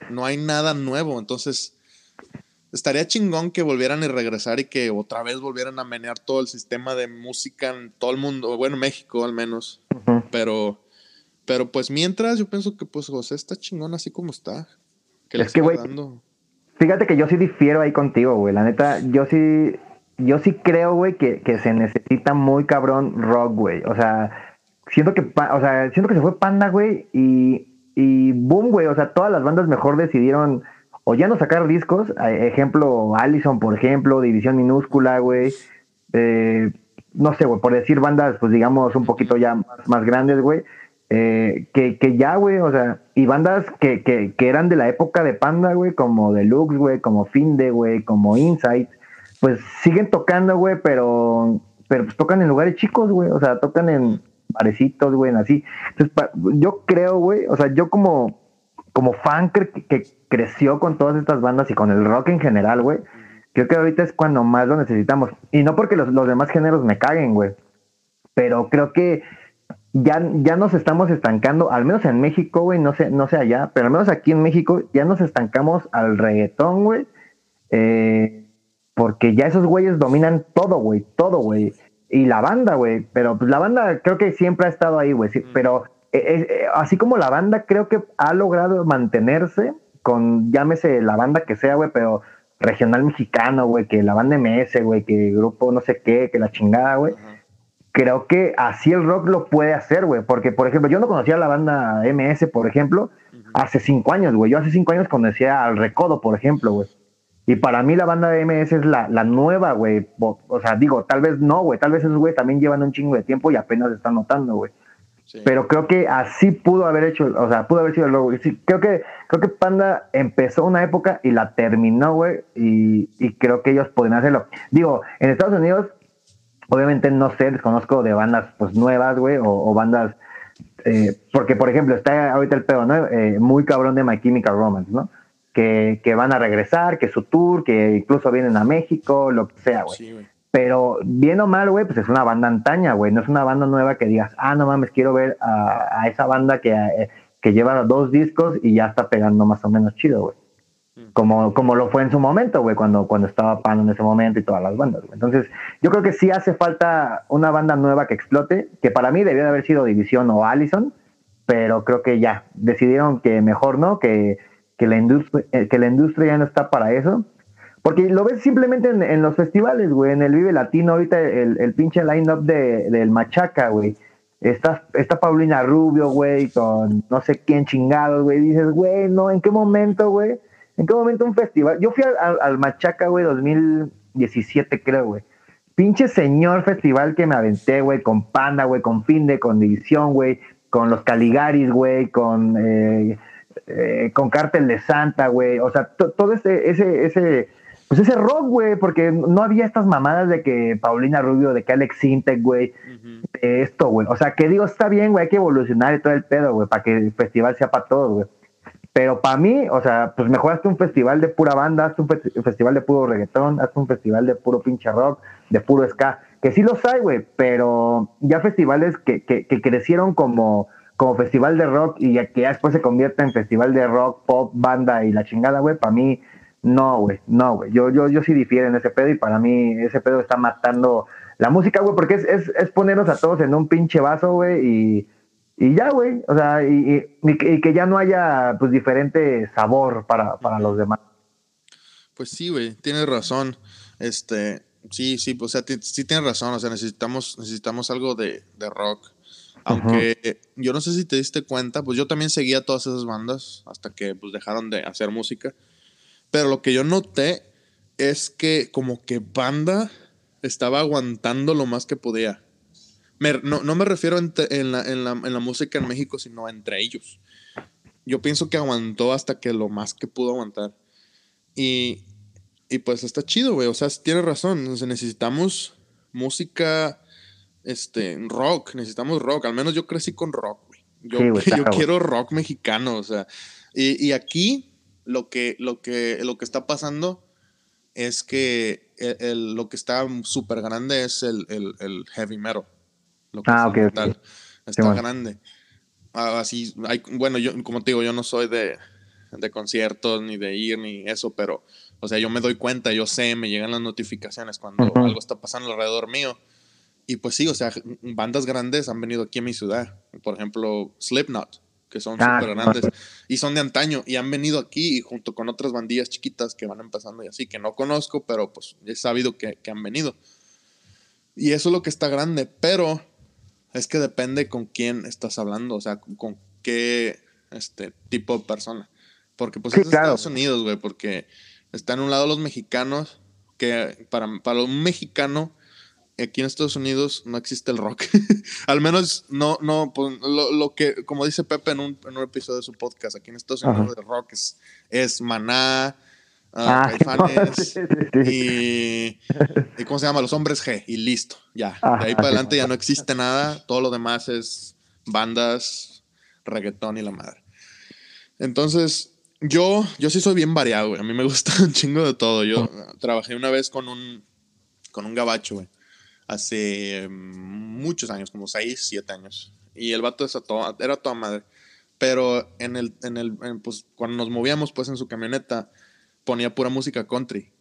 no hay nada nuevo. Entonces, estaría chingón que volvieran a regresar y que otra vez volvieran a menear todo el sistema de música en todo el mundo, bueno, México al menos. Pero, pero pues mientras, yo pienso que pues José está chingón así como está. Que le Es que, siga güey, dando. Fíjate que yo sí difiero ahí contigo, güey. La neta, yo sí, yo sí creo, güey, que, que se necesita muy cabrón rock, güey. O sea, siento que, o sea, siento que se fue Panda, güey, y, y boom, güey. O sea, todas las bandas mejor decidieron o ya no sacar discos. Ejemplo, Allison, por ejemplo, División Minúscula, güey. Eh, no sé, güey, por decir bandas, pues digamos, un poquito ya más, más grandes, güey. Eh, que, que ya, güey, o sea, y bandas que, que, que eran de la época de Panda, güey, como Deluxe, güey, como Finde, güey, como Insight, pues siguen tocando, güey, pero, pero pues tocan en lugares chicos, güey, o sea, tocan en barecitos, güey, en así. Entonces, yo creo, güey, o sea, yo como, como fan cre- que creció con todas estas bandas y con el rock en general, güey, creo que ahorita es cuando más lo necesitamos. Y no porque los, los demás géneros me caguen, güey, pero creo que ya, ya nos estamos estancando, al menos en México, güey, no sé, no sé allá, pero al menos aquí en México ya nos estancamos al reggaetón, güey, eh, porque ya esos güeyes dominan todo, güey, todo, güey, y la banda, güey, pero pues la banda creo que siempre ha estado ahí, güey, sí, pero así como la banda creo que ha logrado mantenerse con, llámese la banda que sea, güey, pero regional mexicano, güey, que la banda MS, güey, que grupo no sé qué, que la chingada, güey. Creo que así el rock lo puede hacer, güey, porque, por ejemplo, yo no conocía la banda MS, por ejemplo, hace cinco años, güey. Yo hace cinco años conocía al Recodo, por ejemplo, güey. Y para mí la banda de MS es la, la nueva, güey. O, sea, digo, tal vez no, güey. Tal vez esos güey también llevan un chingo de tiempo y apenas están notando, güey. Pero creo que así pudo haber hecho, o sea, pudo haber sido el logo. Sí, creo que creo que Panda empezó una época y la terminó, güey, y, y, creo que ellos pueden hacerlo. Digo, en Estados Unidos, obviamente no sé, desconozco de bandas pues nuevas, güey, o, bandas, eh, porque por ejemplo está ahorita el pedo, ¿no? Eh, muy cabrón de My Chemical Romance, ¿no? Que, que, van a regresar, que su tour, que incluso vienen a México, lo que sea, güey. Sí, pero bien o mal, güey, pues es una banda antaña, güey. No es una banda nueva que digas, ah, no mames, quiero ver a, esa banda que, eh, que lleva dos discos y ya está pegando más o menos chido, güey. Como, como lo fue en su momento, güey, cuando, cuando estaba Pan en ese momento y todas las bandas, güey. Entonces, yo creo que sí hace falta una banda nueva que explote, que para mí debió de haber sido División o Allison, pero creo que ya decidieron que mejor no, que, que, la, industria, eh, que la industria ya no está para eso porque lo ves simplemente en, los festivales, güey, en el Vive Latino, ahorita el, el pinche line-up de, del Machaca, güey. Está, está Paulina Rubio, güey, con no sé quién chingados, güey. Dices, güey, no, ¿en qué momento, güey? ¿En qué momento un festival? Yo fui al, al Machaca, güey, 2017, creo, güey. Pinche señor festival que me aventé, güey, con Panda, güey, con Finde, con División, güey, con los Caligaris, güey, con, eh, eh, con Cártel de Santa, güey. O sea, todo ese, ese, ese pues ese rock, güey, porque no había estas mamadas de que Paulina Rubio, de que Alex Sintek, güey, esto, güey. O sea, que digo, está bien, güey, hay que evolucionar y todo el pedo, güey, para que el festival sea para todos, güey. Pero para mí, o sea, pues mejor hazte un festival de pura banda, hazte un, festival de puro reggaetón, hazte un festival de puro pinche rock, de puro ska, que sí los hay, güey, pero ya festivales que, que, que crecieron como, como festival de rock y que ya después se convierte en festival de rock, pop, banda y la chingada, güey, para mí no, güey, no, güey. Yo, yo, yo sí difiero en ese pedo y para mí ese pedo está matando la música, güey, porque es, es, es, ponernos a todos en un pinche vaso, güey, y, y ya, güey. O sea, y, y, que ya no haya, pues, diferente sabor para, para los demás. Pues sí, güey, tienes razón. Este, sí, sí, pues, o sea, sí tienes razón. O sea, necesitamos, necesitamos algo de, de rock. Aunque yo no sé si te diste cuenta, pues yo también seguía todas esas bandas hasta que pues dejaron de hacer música. Pero lo que yo noté es que como que banda estaba aguantando lo más que podía. No, me refiero en, la, música en México, sino entre ellos. Yo pienso que aguantó hasta que lo más que pudo aguantar. Y, pues está chido, güey. O sea, tiene razón. necesitamos música, este, rock. Necesitamos rock. Al menos yo crecí con rock, güey. Yo, yo quiero rock mexicano, o sea. Y, y aquí lo que, lo que, lo que está pasando es que el, lo que está súper grande es el, el, heavy metal. Ah, ok. Está grande. Ah, así, hay, bueno, yo, como te digo, yo no soy de, de conciertos, ni de ir, ni eso, pero, o sea, yo me doy cuenta, yo sé, me llegan las notificaciones cuando algo está pasando alrededor mío. Y pues sí, o sea, bandas grandes han venido aquí a mi ciudad. Por ejemplo, Slipknot que son ah, súper grandes y son de antaño y han venido aquí y junto con otras bandillas chiquitas que van empezando y así, que no conozco, pero pues he sabido que, han venido. Y eso es lo que está grande, pero es que depende con quién estás hablando, o sea, con, qué este, tipo de persona. Porque pues es Estados Unidos, güey, porque están en un lado los mexicanos, que para, para un mexicano aquí en Estados Unidos no existe el rock. Al menos no, no, pues, lo, que, como dice Pepe en un, en un, episodio de su podcast, aquí en Estados Unidos el rock es, Maná, uh, ah, y, y, ¿cómo se llama? Los hombres G, y listo, ya. de ahí para adelante ya no existe nada, todo lo demás es bandas, reggaetón y la madre. Entonces, yo, yo sí soy bien variado, güey. A mí me gusta un chingo de todo. Yo trabajé una vez con un, con un gabacho, güey hace muchos años, como 6, 7 años. Y el vato era toda madre. Pero en el, en el, pues, cuando nos movíamos pues en su camioneta, ponía pura música country.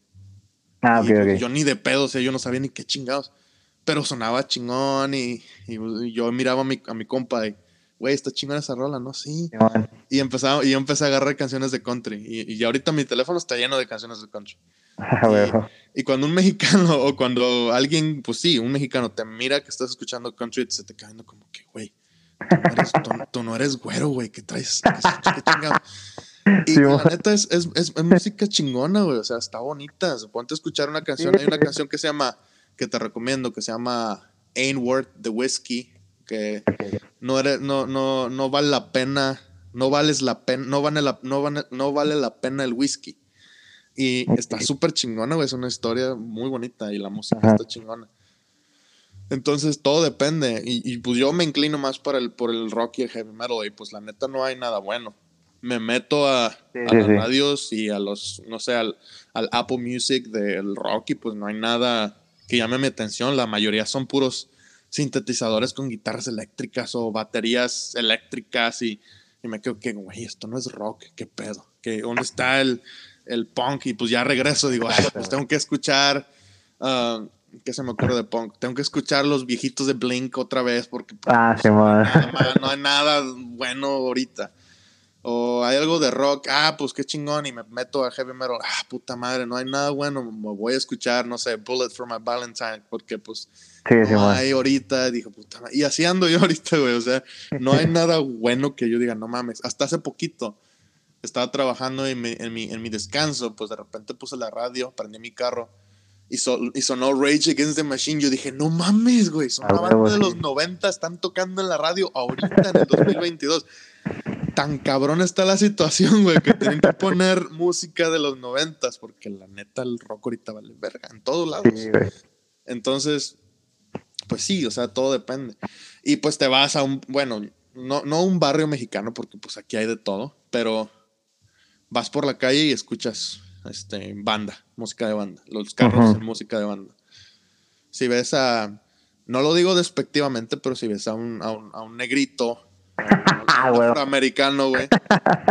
Ah, ok, ok. Yo ni de pedo, o sea, yo no sabía ni qué chingados. Pero sonaba chingón y, y, yo miraba a mi, a mi compa y güey, está chingona esa rola, ¿no? Sí. y, empezaba, y yo empecé a agarrar canciones de country. Y, y ahorita mi teléfono está lleno de canciones de country. y, cuando un mexicano o cuando alguien, pues sí, un mexicano te mira que estás escuchando country, se te cae como que, güey, tú, no eres güero, güey, ¿qué traes? ¿Qué, chingado? Y la neta es, es, es, música chingona, güey. O sea, está bonita. Ponte a escuchar una canción. Hay una canción que se llama, que te recomiendo, que se llama Ain't Worth the Whiskey. Que no, eres, no, no, no vale la pena. No vales la pena. No vale la, no, vale, no vale la pena el whisky. Y está súper chingona, güey. Es una historia muy bonita y la música está chingona. Entonces todo depende. Y, pues yo me inclino más por el, por el rock y el heavy metal. Y pues la neta no hay nada bueno. Me meto a, a las radios y a los, no sé, al, al, Apple Music del rock y pues no hay nada que llame mi atención. La mayoría son puros sintetizadores con guitarras eléctricas o baterías eléctricas y, y me quedo que, güey, esto no es rock, qué pedo. Que, ¿Dónde está el, el punk? Y pues ya regreso, digo, pues tengo que escuchar... Uh, ¿Qué se me ocurre de punk? Tengo que escuchar los viejitos de Blink otra vez porque pues, ah, no, hay nada bueno ahorita. O hay algo de rock, ah, pues qué chingón, y me meto a heavy metal, ah, puta madre, no hay nada bueno, me voy a escuchar, no sé, Bullet for My Valentine, porque pues no hay ahorita, dijo, puta madre. y así ando yo ahorita, güey, o sea, no hay nada bueno que yo diga, no mames, hasta hace poquito estaba trabajando en mi, en mi, en mi descanso, pues de repente puse la radio, prendí mi carro, y, sonó Rage Against the Machine. Yo dije, no mames, güey, son una banda de los 90, están tocando en la radio ahorita en el 2022. Tan cabrón está la situación, güey, que tienen que poner música de los 90 porque la neta el rock ahorita vale verga en todos lados. Entonces, pues sí, o sea, todo depende. Y pues te vas a un, bueno, no, no un barrio mexicano, porque pues aquí hay de todo, pero vas por la calle y escuchas este, banda, música de banda. Los carros en música de banda. Si ves a, no lo digo despectivamente, pero si ves a un, a un, a un negrito, afroamericano, güey,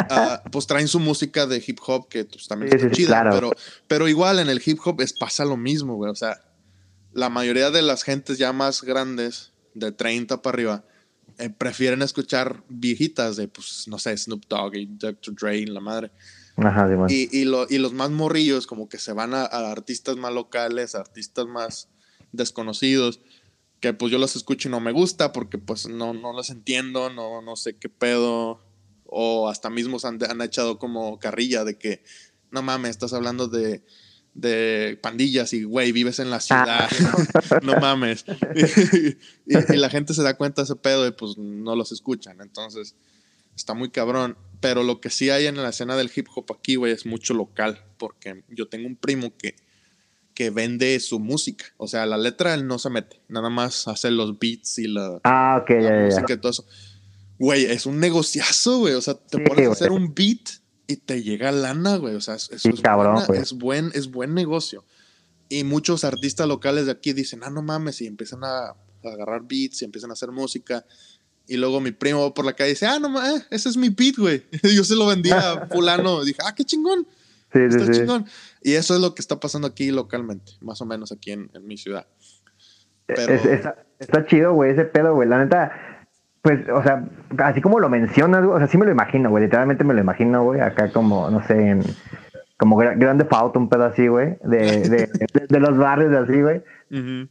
ah, pues traen su música de hip hop que pues, también es chida, pero, pero igual en el hip hop es, pasa lo mismo, güey. O sea, la mayoría de las gentes ya más grandes, de 30 para arriba, eh, prefieren escuchar viejitas de, pues, no sé, Snoop Dogg y Dr. Dre y la madre. Y, y, los más morrillos como que se van a, artistas más locales, artistas más desconocidos, que pues yo los escucho y no me gusta porque pues no, no los entiendo, no, no sé qué pedo, o hasta mismos han, han echado como carrilla de que, no mames, estás hablando de, de pandillas y, güey, vives en la ciudad, ah. no mames. y, y, la gente se da cuenta de ese pedo y pues no los escuchan, entonces está muy cabrón. Pero lo que sí hay en la escena del hip hop aquí, güey, es mucho local. Porque yo tengo un primo que, que vende su música. O sea, la letra él no se mete. Nada más hace los beats y la, ah, okay, música y todo eso. Güey, es un negociazo, güey. O sea, te pones a hacer un beat y te llega lana, güey. O sea, eso es, cabrón, es, buen, es buen negocio. Y muchos artistas locales de aquí dicen, ah, no mames, y empiezan a, a agarrar beats y empiezan a hacer música. Y luego mi primo por la calle dice, ah, no, eh, ese es mi beat, güey. Yo se lo vendía a fulano. Dije, ah, qué chingón. Sí, está chingón. Y eso es lo que está pasando aquí localmente, más o menos aquí en, mi ciudad. Pero... está, chido, güey, ese pedo, güey. La neta, pues, o sea, así como lo mencionas, o sea, sí me lo imagino, güey. Literalmente me lo imagino, güey, acá como, no sé, en, como grande pauta, un pedo así, güey, de, de, de, los barrios así, güey.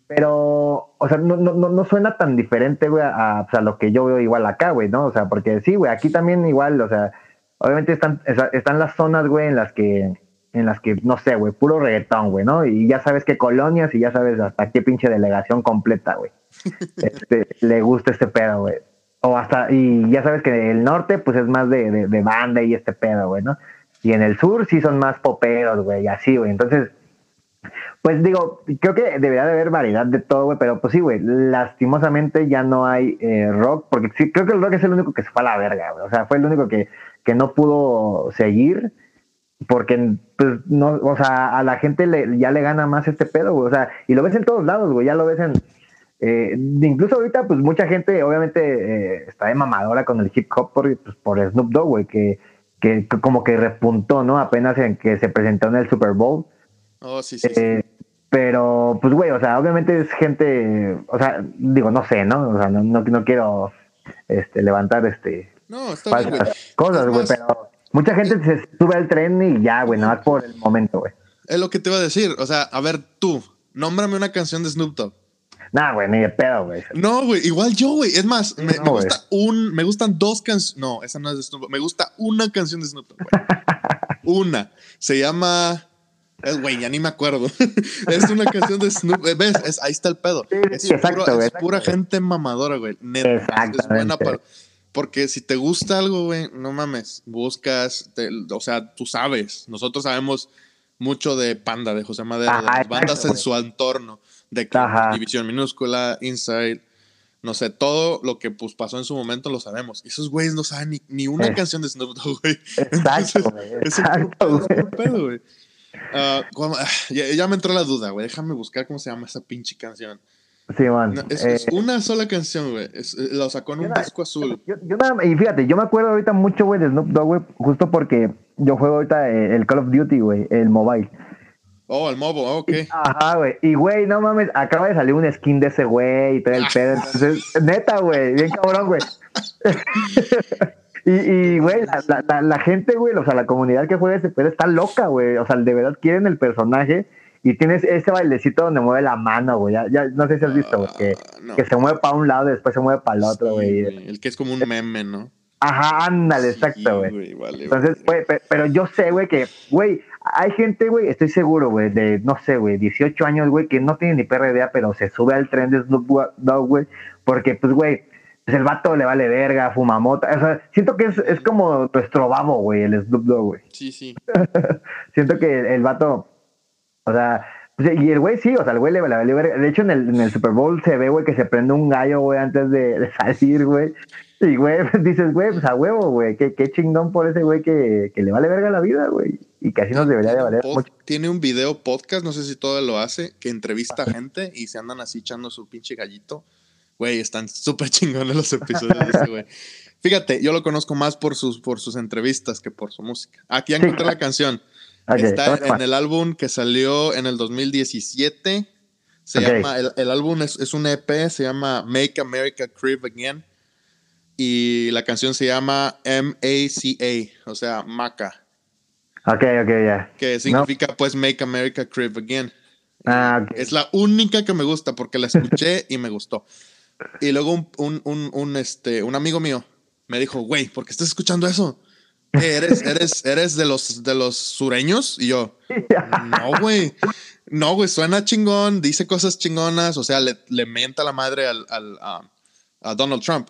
Pero, o sea, no, no, no suena tan diferente, güey, a, a, lo que yo veo igual acá, güey, ¿no? O sea, porque sí, güey, aquí también igual, o sea, obviamente están, están las zonas, güey, en las que, en las que, no sé, güey, puro reggaetón, güey, ¿no? Y ya sabes qué colonias y ya sabes hasta qué pinche delegación completa, güey. Este, le gusta este pedo, güey. O hasta, y ya sabes que el norte, pues es más de, de, de banda y este pedo, güey, ¿no? Y en el sur sí son más poperos, güey, así, güey. Entonces, pues digo, creo que debería de haber variedad de todo, güey, pero pues sí, güey, lastimosamente ya no hay eh, rock, porque sí, creo que el rock es el único que se fue a la verga, güey. O sea, fue el único que, que no pudo seguir, porque, pues, no, o sea, a la gente le, ya le gana más este pedo, güey. O sea, y lo ves en todos lados, güey, ya lo ves en. Eh, incluso ahorita, pues mucha gente, obviamente, eh, está de mamadora con el hip hop por, pues, por Snoop Dogg, güey, que, que como que repuntó, ¿no? Apenas en que se presentó en el Super Bowl Oh, sí, sí, eh, Pero, pues, güey, o sea, obviamente es gente, o sea, digo, no sé, ¿no? O sea, no, no, quiero este, levantar este no, está bien, cosas, güey, pero mucha gente se sube al tren y ya, güey, nada más por el momento, güey. Es lo que te iba a decir, o sea, a ver, tú, nómbrame una canción de Snoop Dogg. Nah, güey, ni de pedo, güey. No, güey, igual yo, güey. Es más, me, gusta un, me gustan dos canciones. No, esa no es de Snoop Dogg. Me gusta una canción de Snoop Dogg, una. Se llama. Güey, ya ni me acuerdo. es una canción de Snoop. Eh, ¿Ves? ahí está el pedo. es, pura, gente mamadora, güey. Neta. Es buena para. Porque si te gusta algo, güey, no mames. Buscas. o sea, tú sabes. Nosotros sabemos mucho de Panda, de José Madero, de las bandas en su entorno de División Minúscula, Inside, no sé, todo lo que pues, pasó en su momento lo sabemos. Y esos güeyes no saben ni, ni una eh. canción de Snoop Dogg, güey. Exacto, güey. Pedo, güey. Ah, ya, me entró la duda, güey. Déjame buscar cómo se llama esa pinche canción. Sí, man. es, eh, una sola canción, güey. Eh, lo sacó en un disco azul. Yo, y fíjate, yo me acuerdo ahorita mucho, güey, de Snoop Dogg, güey, justo porque yo juego ahorita el Call of Duty, güey, el mobile. Oh, el mobile, ok. Ajá, güey. Y, güey, no mames, acaba de salir un skin de ese güey y todo el pedo. Entonces, neta, güey, bien cabrón, güey. y, güey, la, la, la, gente, güey, o sea, la comunidad que juega ese pedo está loca, güey. O sea, de verdad quieren el personaje. Y tienes ese bailecito donde mueve la mano, güey. Ya, ya, no sé si has visto, güey. Que, ah, que, se mueve para un lado y después se mueve para el otro, güey. el que es como un meme, ¿no? Ajá, ándale, exacto, güey. Entonces, güey, pero yo sé, güey, que, güey, hay gente, güey, estoy seguro, güey, de, no sé, güey, 18 años, güey, que no tiene ni perra idea, pero se sube al tren de Snoop Dogg, güey, porque, pues, güey, pues el vato le vale verga, fuma mota. O sea, siento que es, es como nuestro babo, güey, el Snoop Dogg, güey. Sí, sí. siento que el, vato, o sea, pues, y el güey sí, o sea, el güey le vale verga. De hecho, en el, en el Super Bowl se ve, güey, que se prende un gallo, güey, antes de, de salir, güey. Y, güey, dices, güey, pues a huevo, güey. Qué, qué chingón por ese güey que, que, le vale verga la vida, güey. Y que así nos debería de valer mucho. Tiene un video podcast, no sé si todo lo hace, que entrevista a gente y se andan así echando su pinche gallito. Güey, están súper chingones los episodios de ese güey. Fíjate, yo lo conozco más por sus, por sus entrevistas que por su música. Aquí encontré la canción. Está en el álbum que salió en el 2017. Se llama, el, el álbum es, es, un EP, se llama Make America Crib Again y la canción se llama M-A-C-A, o sea, Maca. Ok, ok, ya. Que significa pues Make America Crib Again. Ah, okay. Es la única que me gusta porque la escuché y me gustó. Y luego un, un, un, un, este, un amigo mío me dijo, güey, ¿por qué estás escuchando eso? ¿Eres, eres, eres de, los, de los sureños? Y yo, no, güey. No, güey, suena chingón, dice cosas chingonas, o sea, le, le menta la madre al, al a Donald Trump.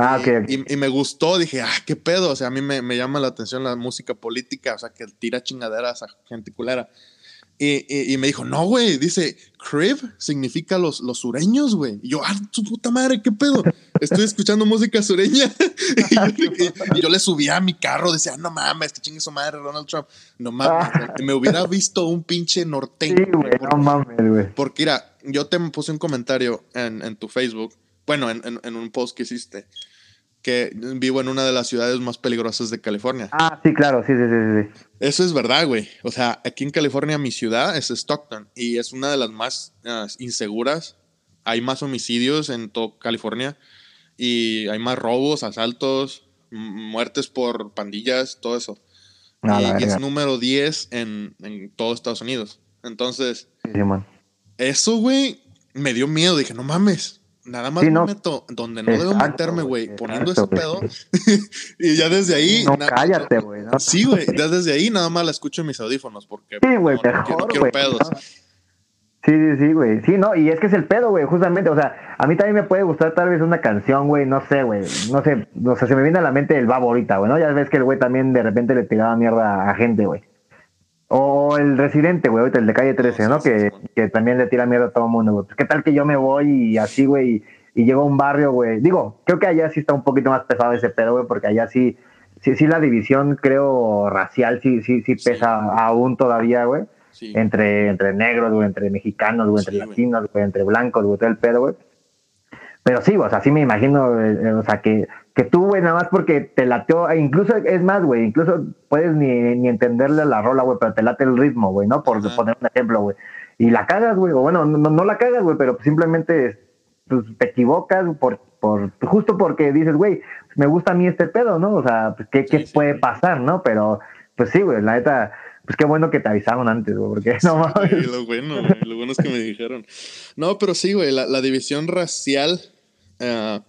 Ah, y, me gustó, dije, ah, qué pedo. O sea, a mí me, llama la atención la música política, o sea, que tira chingaderas a gente culera. Y, me dijo, no, güey, dice, crib significa los, los sureños, güey. Y yo, ah, tu puta madre, qué pedo. Estoy escuchando música sureña. y, yo, le subía a mi carro, decía, no mames, que chingue su madre, Donald Trump. No mames, me hubiera visto un pinche norteño. Sí, güey, no mames, güey. Porque, mira, yo te puse un comentario en, en tu Facebook bueno, en, un post que hiciste, que vivo en una de las ciudades más peligrosas de California. Ah, sí, claro, sí, sí, sí. sí. Eso es verdad, güey. O sea, aquí en California mi ciudad es Stockton y es una de las más ah, inseguras. Hay más homicidios en toda California y hay más robos, asaltos, muertes por pandillas, todo eso. y, es número 10 en, en todo Estados Unidos. Entonces, sí, man. eso, güey, me dio miedo. Dije, no mames, Nada más me meto donde no debo meterme, güey, poniendo ese pedo. y ya desde ahí. No, cállate, güey. Sí, güey. Ya desde ahí nada más la escucho en mis audífonos porque. Sí, güey, mejor. No, quiero pedos. Sí, sí, sí, güey. Sí, no, y es que es el pedo, güey, justamente. O sea, a mí también me puede gustar tal vez una canción, güey, no sé, güey. No sé, o sea, se me viene a la mente el babo ahorita, güey, ¿no? Ya ves que el güey también de repente le tiraba mierda a gente, güey. O el residente, güey, el de calle 13, ¿no? que, que, también le tira miedo a todo el mundo, güey. Pues, ¿Qué tal que yo me voy y así, güey, y, llego a un barrio, güey? Digo, creo que allá sí está un poquito más pesado ese pedo, güey, porque allá sí, sí, sí la división, creo, racial, sí, sí, sí pesa aún todavía, güey. Entre, entre negros, güey, entre mexicanos, güey, entre latinos, güey, entre blancos, güey, todo el pedo, güey. Pero sí, o sea, sí me imagino, eh, o sea, que, que tú, güey, nada más porque te lateó, incluso es más, güey, incluso puedes ni, ni entenderle la rola, güey, pero te late el ritmo, güey, ¿no? Por poner un ejemplo, güey. Y la cagas, güey, o bueno, no, no la cagas, güey, pero simplemente pues, te equivocas por, por, justo porque dices, güey, me gusta a mí este pedo, ¿no? O sea, pues, ¿qué, qué puede pasar, no? Pero, pues sí, güey, la neta, pues qué bueno que te avisaron antes, güey, porque no mames. lo bueno, lo bueno es que me dijeron. No, pero sí, güey, la, división racial, eh,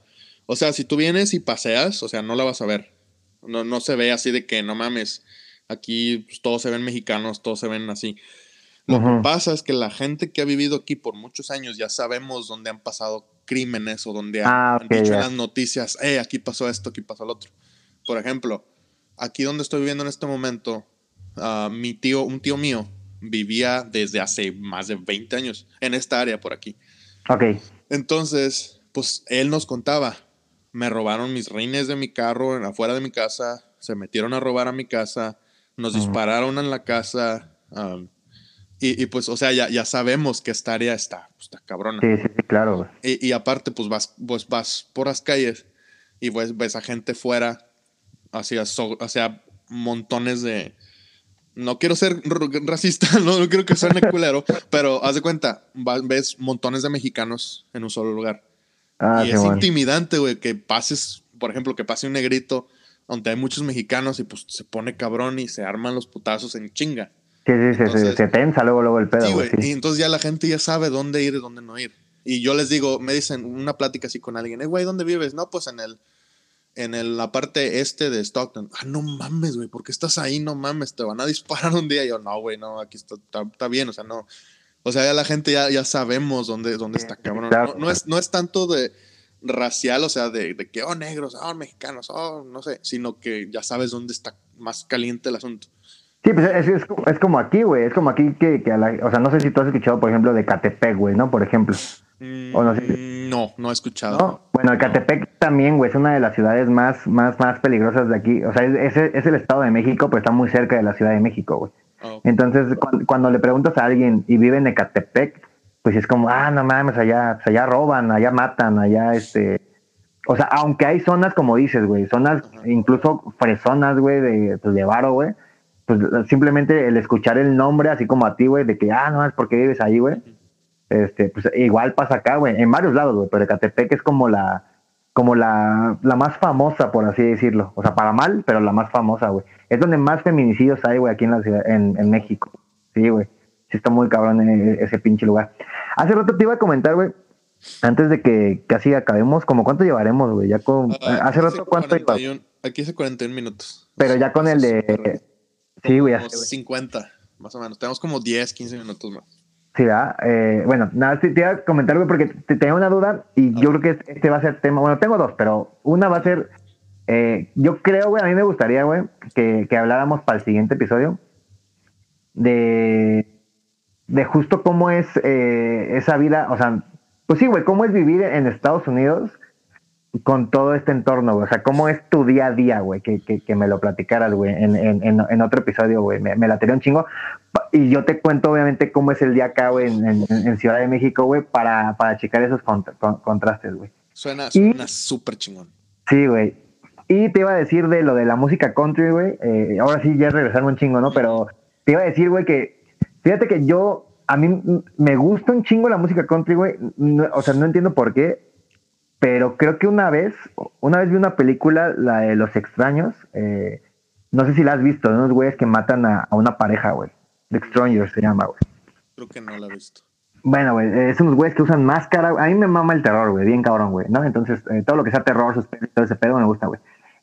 o sea, si tú vienes y paseas, o sea, no la vas a ver. No, no se ve así de que, no mames, aquí pues, todos se ven mexicanos, todos se ven así. Lo que pasa es que la gente que ha vivido aquí por muchos años ya sabemos dónde han pasado crímenes o donde ah, han, dicho en las noticias, eh, aquí pasó esto, aquí pasó lo otro. Por ejemplo, aquí donde estoy viviendo en este momento, uh, mi tío, un tío mío, vivía desde hace más de 20 años en esta área por aquí. Ok. Entonces, pues él nos contaba, me robaron mis reines de mi carro afuera de mi casa, se metieron a robar a mi casa, nos dispararon en la casa. Um, y, pues, o sea, ya, ya sabemos que esta área está, pues, está cabrona. Sí, sí, claro. Y, y, aparte, pues vas, pues vas por las calles y pues ves a gente fuera, hacia, sea, montones de... No quiero ser racista, no, no quiero que suene culero, pero haz de cuenta, ves montones de mexicanos en un solo lugar. Ah, y es intimidante, güey, que pases, por ejemplo, que pase un negrito donde hay muchos mexicanos y pues se pone cabrón y se arman los putazos en chinga. Sí, sí, sí, se, tensa luego, luego el pedo. güey. Y entonces ya la gente ya sabe dónde ir y dónde no ir. Y yo les digo, me dicen una plática así con alguien, eh, güey, ¿dónde vives? No, pues en el, en el, la parte este de Stockton. Ah, no mames, güey, ¿por qué estás ahí? No mames, te van a disparar un día. Y yo, no, güey, no, aquí está, está, bien, o sea, no. O sea, ya la gente ya, ya sabemos dónde, dónde está, cabrón. No, es, no es tanto de racial, o sea, de, de que, oh, negros, oh, mexicanos, oh, no sé, sino que ya sabes dónde está más caliente el asunto. Sí, pues es, es, como aquí, güey. Es como aquí que, que o sea, no sé si tú has escuchado, por ejemplo, de Catepec, güey, ¿no? Por ejemplo. o no, sé no, no he escuchado. Bueno, Catepec también, güey, es una de las ciudades más, más, más peligrosas de aquí. O sea, es, es, el Estado de México, pero está muy cerca de la Ciudad de México, güey. Entonces, cuando, le preguntas a alguien y vive en Ecatepec, pues es como, ah, no mames, allá, pues allá roban, allá matan, allá este. O sea, aunque hay zonas, como dices, güey, zonas incluso fresonas, güey, de, pues, de varo, güey pues simplemente el escuchar el nombre, así como a ti, güey, de que, ah, no, es porque vives ahí, güey. Este, pues igual pasa acá, güey, en varios lados, güey, pero Ecatepec es como la, como la, la más famosa, por así decirlo. O sea, para mal, pero la más famosa, güey. Es donde más feminicidios hay, güey, aquí en la ciudad, en, en México. Sí, güey. Sí está muy cabrón ese pinche lugar. Hace rato te iba a comentar, güey, antes de que casi acabemos, como cuánto llevaremos, güey, ya con... Ah, hace rato cuánto... aquí hace 41 minutos. Pero ya con el de... Sí, güey. 50, más o menos. Tenemos como 10, 15 minutos más. Sí, ¿verdad? Eh, bueno, nada, te, iba a comentar, güey, porque te, tenía una duda y yo creo que este va a ser tema. Bueno, tengo dos, pero una va a ser. Eh, yo creo, güey, a mí me gustaría, güey, que, que habláramos para el siguiente episodio de, de justo cómo es eh, esa vida, o sea, pues sí, güey, cómo es vivir en Estados Unidos con todo este entorno, güey? O sea, ¿cómo es tu día a día, güey? Que, que, que me lo platicaras, güey, en, en, en, otro episodio, güey. Me, me la tiré un chingo. Y yo te cuento, obviamente, cómo es el día acá, güey, en, Ciudad de México, güey, para, para checar esos contrastes, güey. Suena súper chingón. Sí, güey. Y te iba a decir de lo de la música country, güey. Eh, ahora sí, ya regresarme un chingo, ¿no? Pero te iba a decir, güey, que fíjate que yo, a mí me gusta un chingo la música country, güey. o sea, no entiendo por qué pero creo que una vez, una vez vi una película, la de Los Extraños, eh, no sé si la has visto, de unos güeyes que matan a, una pareja, güey. The Strangers se llama, güey. Creo que no la he visto. Bueno, güey, es unos güeyes que usan máscara. A mí me mama el terror, güey, bien cabrón, güey, ¿no? Entonces, eh, todo lo que sea terror, suspense, todo ese pedo me gusta, güey.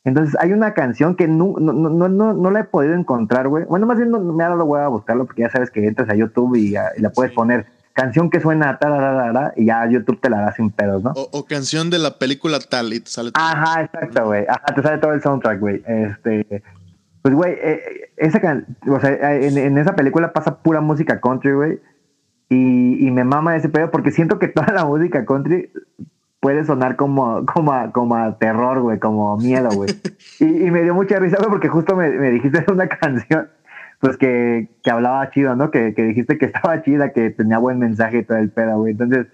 Entonces, hay una canción que no, no, no, no, no la he podido encontrar, güey. Bueno, más bien no, me ha dado güey a buscarlo porque ya sabes que entras a YouTube y, y la puedes poner canción que suena tararara, y ya YouTube te la da sin pedos, ¿no? O, canción de la película tal y te sale todo. Ajá, exacto, güey. Ajá, te sale todo el soundtrack, güey. Este, pues, güey, eh, esa o sea, en, esa película pasa pura música country, güey. Y, y, me mama ese pedo porque siento que toda la música country puede sonar como, como, a, como a terror, güey, como miedo, güey. y, y, me dio mucha risa, güey, porque justo me, me dijiste una canción pues que, que hablaba chido, ¿no? Que, que, dijiste que estaba chida, que tenía buen mensaje y todo el pedo, güey. Entonces,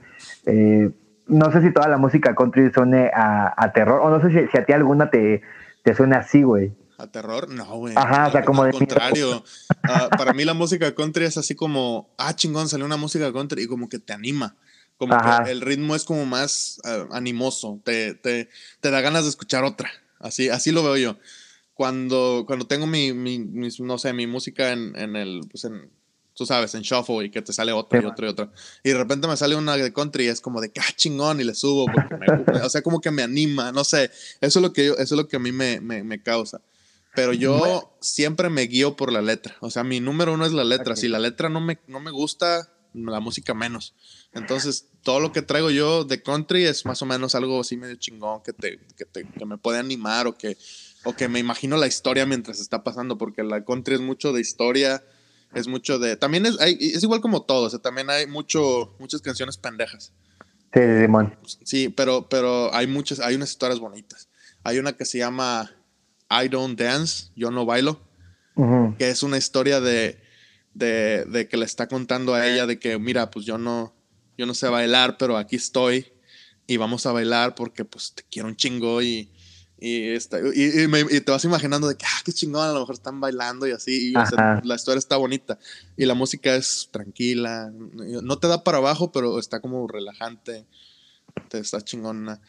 eh, no sé si toda la música country suene a, a terror, o no sé si, si, a ti alguna te, te suene así, güey. ¿A terror? No, güey. Ajá, o sea, como Al contrario. Ah, para mí la música country es así como, ah, chingón, salió una música country y como que te anima. Como que el ritmo es como más eh, animoso, te, te, te, da ganas de escuchar otra. Así, así lo veo yo. Cuando, cuando tengo mi, mi, no sé, mi música en, en el, pues en, tú sabes, en shuffle y que te sale otra y otra y otra. Y de repente me sale una de country y es como de, ah, chingón, y le subo, o sea, como que me anima, no sé, eso es lo que, yo, eso es lo que a mí me, me, me causa. Pero yo siempre me guío por la letra, o sea, mi número uno es la letra, si la letra no me, no me gusta, la música menos. Entonces, todo lo que traigo yo de country es más o menos algo así medio chingón que, te, que, te, que me puede animar o que, o que me imagino la historia mientras está pasando, porque la country es mucho de historia, es mucho de. También es, es igual como todo, o sea, también hay mucho, muchas canciones pendejas. Sí, Simón. Sí, pero, pero hay muchas, hay unas historias bonitas. Hay una que se llama I Don't Dance, Yo No Bailo, que es una historia de, de, de, que le está contando a ella de que, mira, pues yo no, yo no sé bailar, pero aquí estoy y vamos a bailar porque pues te quiero un chingo y, y, y, te vas imaginando de que, ah, qué chingón, a lo mejor están bailando y así. La historia está bonita. Y la música es tranquila. No te da para abajo, pero está como relajante. Te está chingona.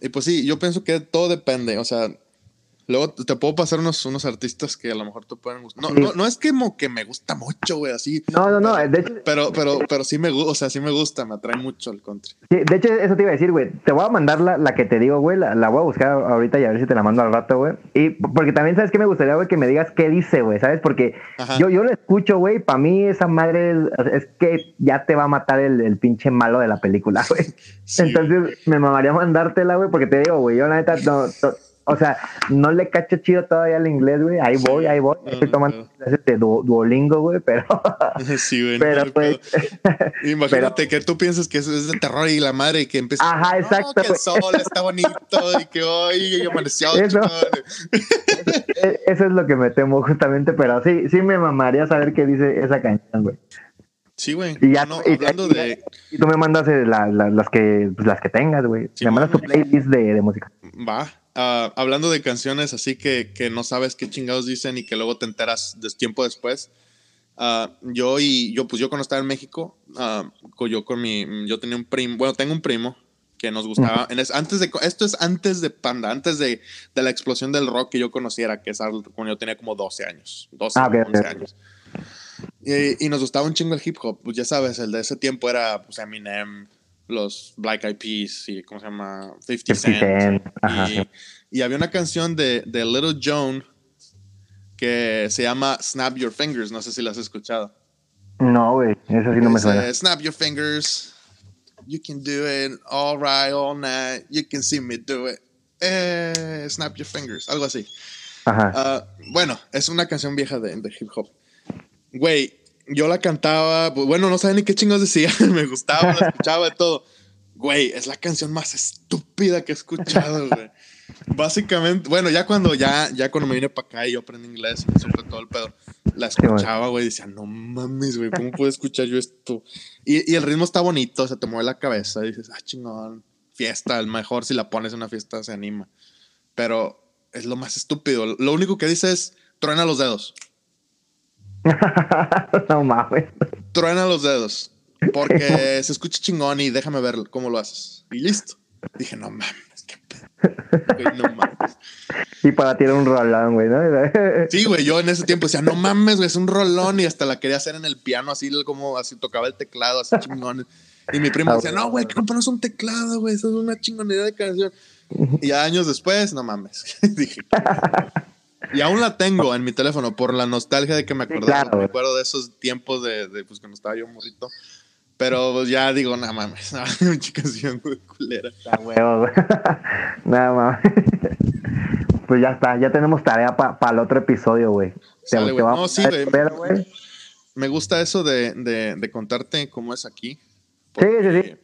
Y pues sí, yo pienso que todo depende. O sea, Luego te puedo pasar unos, unos artistas que a lo mejor te pueden gustar. No, no, no es que, que me gusta mucho, güey, así. No, no, no. De hecho, pero, pero, pero sí me gusta, o sea, sí me gusta, me atrae mucho el country. Sí, de hecho, eso te iba a decir, güey. Te voy a mandar la, la que te digo, güey. La, la, voy a buscar ahorita y a ver si te la mando al rato, güey. Y porque también, ¿sabes qué me gustaría, güey? Que me digas qué dice, güey, ¿sabes? Porque yo, yo lo escucho, güey. Para mí, esa madre es, que ya te va a matar el, el pinche malo de la película, güey. Entonces, me mamaría mandártela, güey, porque te digo, güey, yo la neta no o sea, no le cacho chido todavía el inglés, güey. Ahí voy, ahí voy. Estoy tomando clases de Duolingo, güey, pero. Sí, güey. Pero, pues. Imagínate que tú piensas que eso es de terror y la madre y que empieza. Ajá, exacto. que el sol está bonito y que hoy amaneció. Eso. E, eso es lo que me temo, justamente, pero sí, sí me mamaría saber qué dice esa canción, güey. Sí, güey. Y ya, no, hablando de. Y tú me mandas eh, las, que, pues, las que tengas, güey. me mandas tu playlist de, de música. Va, Ah, hablando de canciones así que, que, no sabes qué chingados dicen y que luego te enteras de tiempo después. Uh, yo y yo, pues yo cuando estaba en México, uh, yo con mi, yo tenía un primo, bueno, tengo un primo que nos gustaba. antes de, esto es antes de Panda, antes de, de, la explosión del rock que yo conociera, que es cuando yo tenía como 12 años, 12, ah, 11 años. Y, y, nos gustaba un chingo el hip hop, pues ya sabes, el de ese tiempo era pues Eminem, los Black Eyed Peas y, ¿cómo se llama? 50 Cent. y, había una canción de, de Little Joan que se llama Snap Your Fingers. No sé si la has escuchado. No, güey. Eso sí no me suena. Snap Your Fingers. You can do it all right, all night. You can see me do it. Eh, snap Your Fingers. Algo así. Ajá. Ah, bueno, es una canción vieja de, de hip hop. Güey, yo la cantaba, pues, bueno, no sabía ni qué chingos decía, me gustaba, la escuchaba de todo. Güey, es la canción más estúpida que he escuchado, güey. Básicamente, bueno, ya cuando ya, ya cuando me vine para acá y yo aprendí inglés y supe todo el pedo, la escuchaba, güey, decía, no mames, güey, ¿cómo puedo escuchar yo esto? Y, y, el ritmo está bonito, o sea, te mueve la cabeza y dices, ah, chingón, fiesta, el mejor si la pones en una fiesta se anima. Pero es lo más estúpido. Lo único que dice es, truena los dedos. no mames. Truena los dedos. Porque se escucha chingón y déjame ver cómo lo haces. Y listo. Dije, no mames, qué pedo. no mames. Y para ti era un rolón, güey, ¿no? sí, güey, yo en ese tiempo decía, no mames, güey, es un rolón. Y hasta la quería hacer en el piano, así como así tocaba el teclado, así chingón. Y mi primo decía, no, güey, que no un teclado, güey, eso es una chingonería de canción. Y años después, no mames. Dije, y aún la tengo en mi teléfono por la nostalgia de que me acordaba. me acuerdo de esos tiempos de, de, pues cuando estaba yo morrito. Pero pues, ya digo, nada mames, una canción muy culera. Está huevo, nada mames. pues ya está, ya tenemos tarea para el otro episodio, güey. No, sí, güey. Me gusta eso de, de, de contarte cómo es aquí. Sí, sí, sí.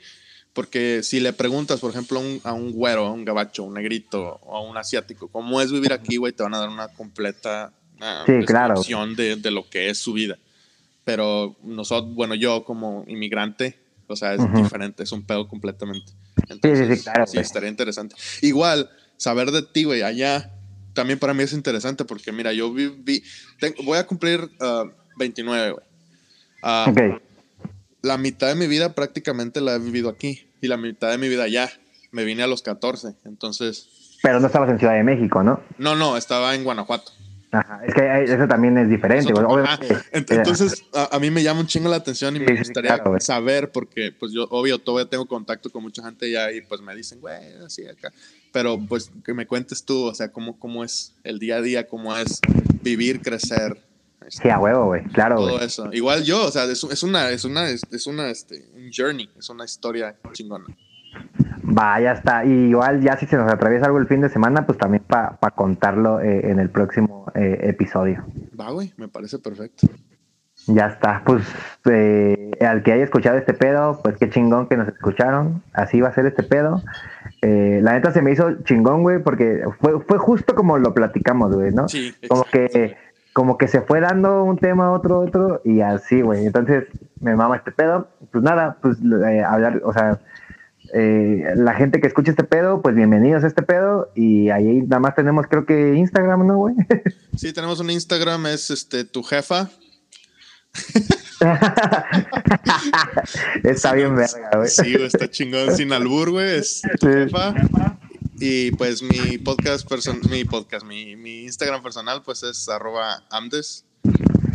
Porque si le preguntas, por ejemplo, a un, güero, a un gabacho, un negrito o a un asiático, ¿cómo es vivir aquí, güey? Te van a dar una completa descripción de, de, lo que es su vida. Pero nosotros, bueno, yo como inmigrante, o sea, es diferente, es un pedo completamente. Entonces, sí, sí, claro. Sí, estaría interesante. Igual, saber de ti, güey, allá, también para mí es interesante porque, mira, yo viví, voy a cumplir 29, uh, güey. Uh, la mitad de mi vida prácticamente la he vivido aquí y la mitad de mi vida allá. Me vine a los 14, entonces... Pero no estabas en Ciudad de México, ¿no? No, no, estaba en Guanajuato. Ajá, es que eso también es diferente. Güey. ajá. Obviamente, Ent- Entonces, a, a mí me llama un chingo la atención y Sí, me sí, gustaría claro, güey. saber, porque, pues yo, obvio, todavía tengo contacto con mucha gente ya y pues me dicen, güey, así acá. Pero pues que me cuentes tú, o sea, cómo, cómo es el día a día, cómo es vivir, crecer. Sí, a huevo, güey. Claro, todo eso. Igual yo, o sea, es, es una, es una, es, es una, este, un journey, es una historia chingona. Va, ya está. Y igual, ya si se nos atraviesa algo el fin de semana, pues también para contarlo eh, en el próximo eh, episodio. Va, güey, me parece perfecto. Ya está. Pues eh, al que haya escuchado este pedo, pues qué chingón que nos escucharon. Así va a ser este pedo. Eh, la neta se me hizo chingón, güey, porque fue, fue justo como lo platicamos, güey, ¿no? Sí, como que como que se fue dando un tema, otro, otro, y así, güey. Entonces, me mama este pedo. Pues nada, pues eh, hablar, o sea, eh, la gente que escucha este pedo, pues bienvenidos a este pedo. Y ahí nada más tenemos, creo que Instagram, ¿no, güey? Sí, tenemos un Instagram, es este tu jefa. Está bien verga, güey. Sí, está chingón sin albur, güey. Es tu Sí. jefa. Y pues mi podcast, mi podcast, mi, mi Instagram personal, pues es arroba amdes.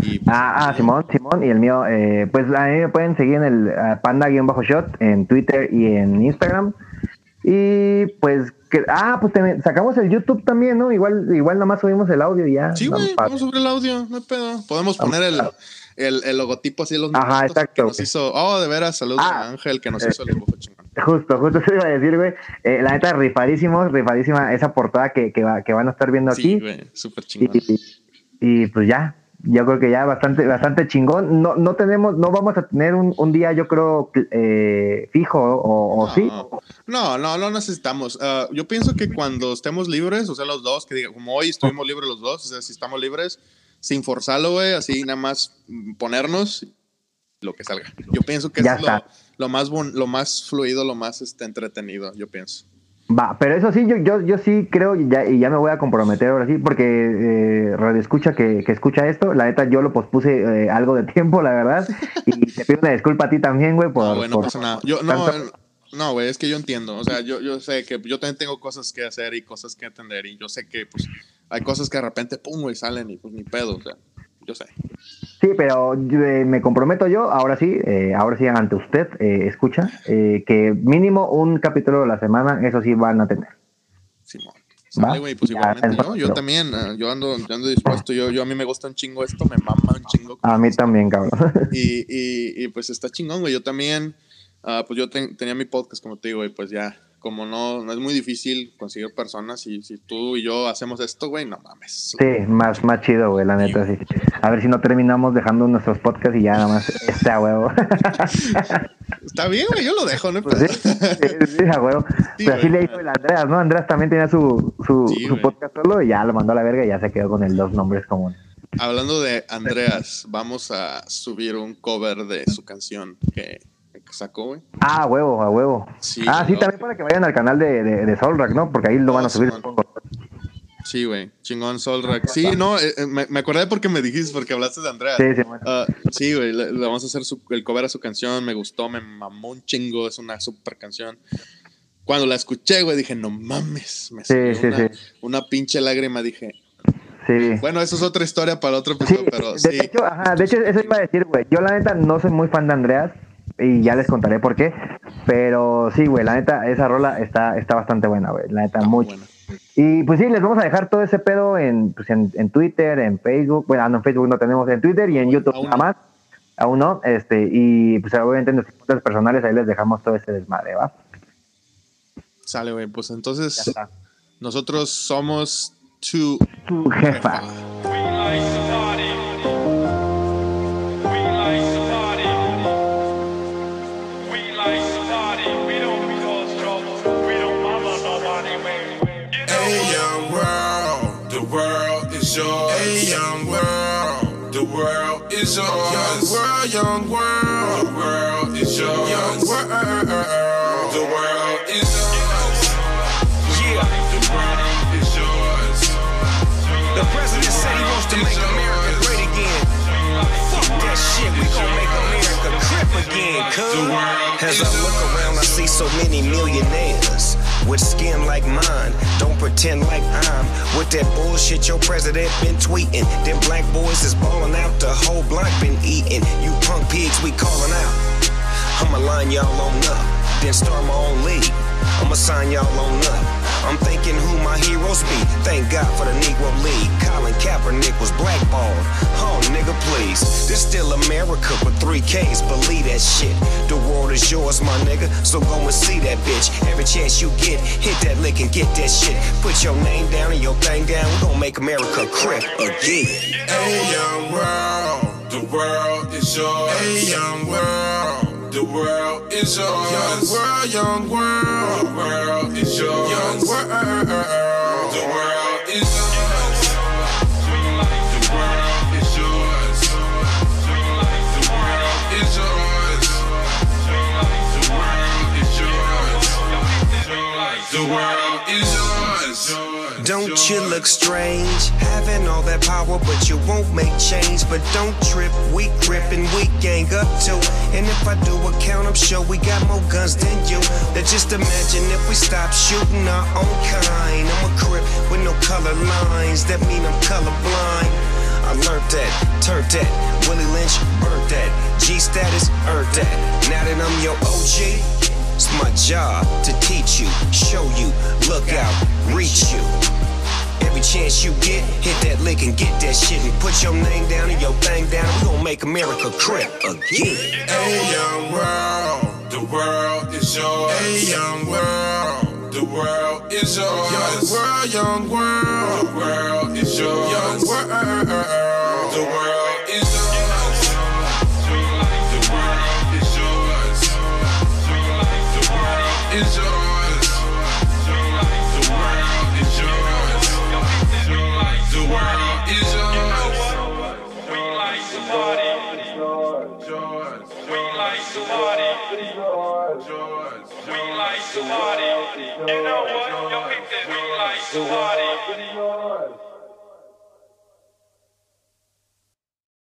Y, pues, Ah, ah, Simón, Simón, y el mío, eh, pues a mí me pueden seguir en el ah, panda-shot en Twitter y en Instagram. Y pues, que, ah, pues te- sacamos el YouTube también, ¿no? Igual, igual nada más subimos el audio y ya. Sí, güey, vamos sobre el audio, no hay pedo. Podemos poner el, el, el logotipo así, los Ajá, exacto, que nos hizo. Oh, de veras, saludos Ah. a Ángel que nos Eh, hizo el dibujo chingón. Justo, justo eso iba a decir, güey. Eh, la neta, rifadísimos, rifadísima esa portada que, que, va- que van a estar viendo Sí, aquí. güey, súper y, chingón. y pues ya, yo creo que ya bastante, bastante chingón. No, no tenemos, no vamos a tener un, un día, yo creo, eh, fijo, o, o No. sí. No, no, no necesitamos. Ah, yo pienso que cuando estemos libres, o sea, los dos, que diga, como hoy estuvimos libres los dos, o sea, si estamos libres, sin forzarlo, güey, así nada más mm, ponernos lo que salga. Yo pienso que Ya eso es lo. Lo más lo más fluido, lo más este, entretenido, yo pienso. Va, pero eso sí, yo, yo, yo sí creo, y ya, y ya me voy a comprometer ahora sí, porque eh, Radio Escucha que, que escucha esto, la neta yo lo pospuse eh, algo de tiempo, la verdad, y te pido una disculpa a ti también, güey, por... No, güey, no por- pasa nada. Yo, no, tanto- no, güey, es que yo entiendo. O sea, yo, yo sé que yo también tengo cosas que hacer y cosas que atender. Y yo sé que, pues, hay cosas que de repente, pum, güey, salen y pues ni pedo. O sea, yo sé. Sí, pero eh, me comprometo yo, ahora sí, eh, ahora sí ante usted, eh, escucha, eh, que mínimo un capítulo a la semana, eso sí van a tener. Simón. Sale, güey, pues Ya, igualmente yo, yo también, eh, yo ando, yo ando dispuesto, yo, yo a mí me gusta un chingo esto, me mama un chingo. A mí también, cabrón. Y, y, y pues está chingón, güey, yo también, ah, pues yo ten- tenía mi podcast, como te digo, y pues ya, como no, no es muy difícil conseguir personas, y si tú y yo hacemos esto, güey, no mames. Sí, más, más chido, güey, la neta, sí. A ver si no terminamos dejando nuestros podcasts y ya nada más a huevo. Está bien, güey, yo lo dejo, ¿no? Pues sí, sí, sí, a huevo. Sí, Pues así le hizo el Andreas, ¿no? Andreas también tenía su, su, su podcast solo y ya lo mandó a la verga y ya se quedó con el dos nombres comunes. Hablando de Andreas, vamos a subir un cover de su canción que sacó, güey. Ah, a huevo, a huevo. Sí, ah, sí, también para que vayan al canal de, de, de ¿no? Porque ahí lo van a Oh, subir. Simón. Sí, güey. Chingón Solrak. Sí, no, eh, eh, me, me acordé porque me dijiste, porque hablaste de Andreas. Sí, sí, bueno. Ah, sí, güey, le, le vamos a hacer su- el cover a su canción, me gustó, me mamó un chingo, es una super canción. Cuando la escuché, güey, dije, no mames, me Sí, salió sí, una, sí. una pinche lágrima, dije. Sí. Bueno, eso es otra historia para otro Sí, episodio, pero de, sí. hecho, ajá, de hecho, eso iba a decir, güey. Yo, la neta, no soy muy fan de Andreas y ya les contaré por qué. Pero sí, güey, la neta, esa rola está, está bastante buena, güey. La neta, buena. Y pues sí, les vamos a dejar todo ese pedo en, pues, en, en Twitter, en Facebook. Bueno, no, en Facebook no tenemos, en Twitter y en YouTube nada más. Aún no. Este, y pues obviamente en nuestras cuentas personales ahí les dejamos todo ese desmadre, ¿va? Sale, güey, pues entonces nosotros somos Two Tu jefa. Is yours. Young world, young world, the world is yours. Young world, the world is yours. Yeah, the world is yours. The president said he wants to make America great again. Fuck that shit, we gon' make America crip again. cuz. As I look around, I see so many millionaires with skin like mine. Don't pretend like I'm with that bullshit your president been tweeting. Them black boys is balling out, the whole block been eating. You punk pigs, we calling out. I'ma line y'all on up, then start my own league. I'ma sign y'all on up. I'm thinking who my heroes be. Thank God for the Negro League. Colin Kaepernick was blackballed. Oh, nigga, please. This still America with three Ks. Believe that shit. The world is yours, my nigga. So go and see that bitch. Every chance you get, hit that lick and get that shit. Put your name down and your thing down. We gon' make America crip again. Hey, young world, the world is yours. Hey, young world, the world is yours. Young world, young world, the world is yours. Young world, the world is yours. The world is yours. The world is yours. The world is yours. The world is yours. Don't you look strange? Having all that power, but you won't make change. But don't trip, we grip and we gang up too. And if I do a count, I'm sure we got more guns than you. Now just imagine if we stop shooting our own kind. I'm a crip with no color lines, that mean I'm colorblind. I learned that, turned that, Willie Lynch burnt that, G status earned that. Now that I'm your OG, it's my job to teach you, show you, look out, reach you. Every chance you get, hit that lick and get that shit and put your name down and your thing down. We gon' make America crip again. Hey, young world, the world is yours. Hey, young world, the world is yours. Young world, young world, the world is yours. Young world, party. We like to party. You know what? Yo, pick that. We like to party.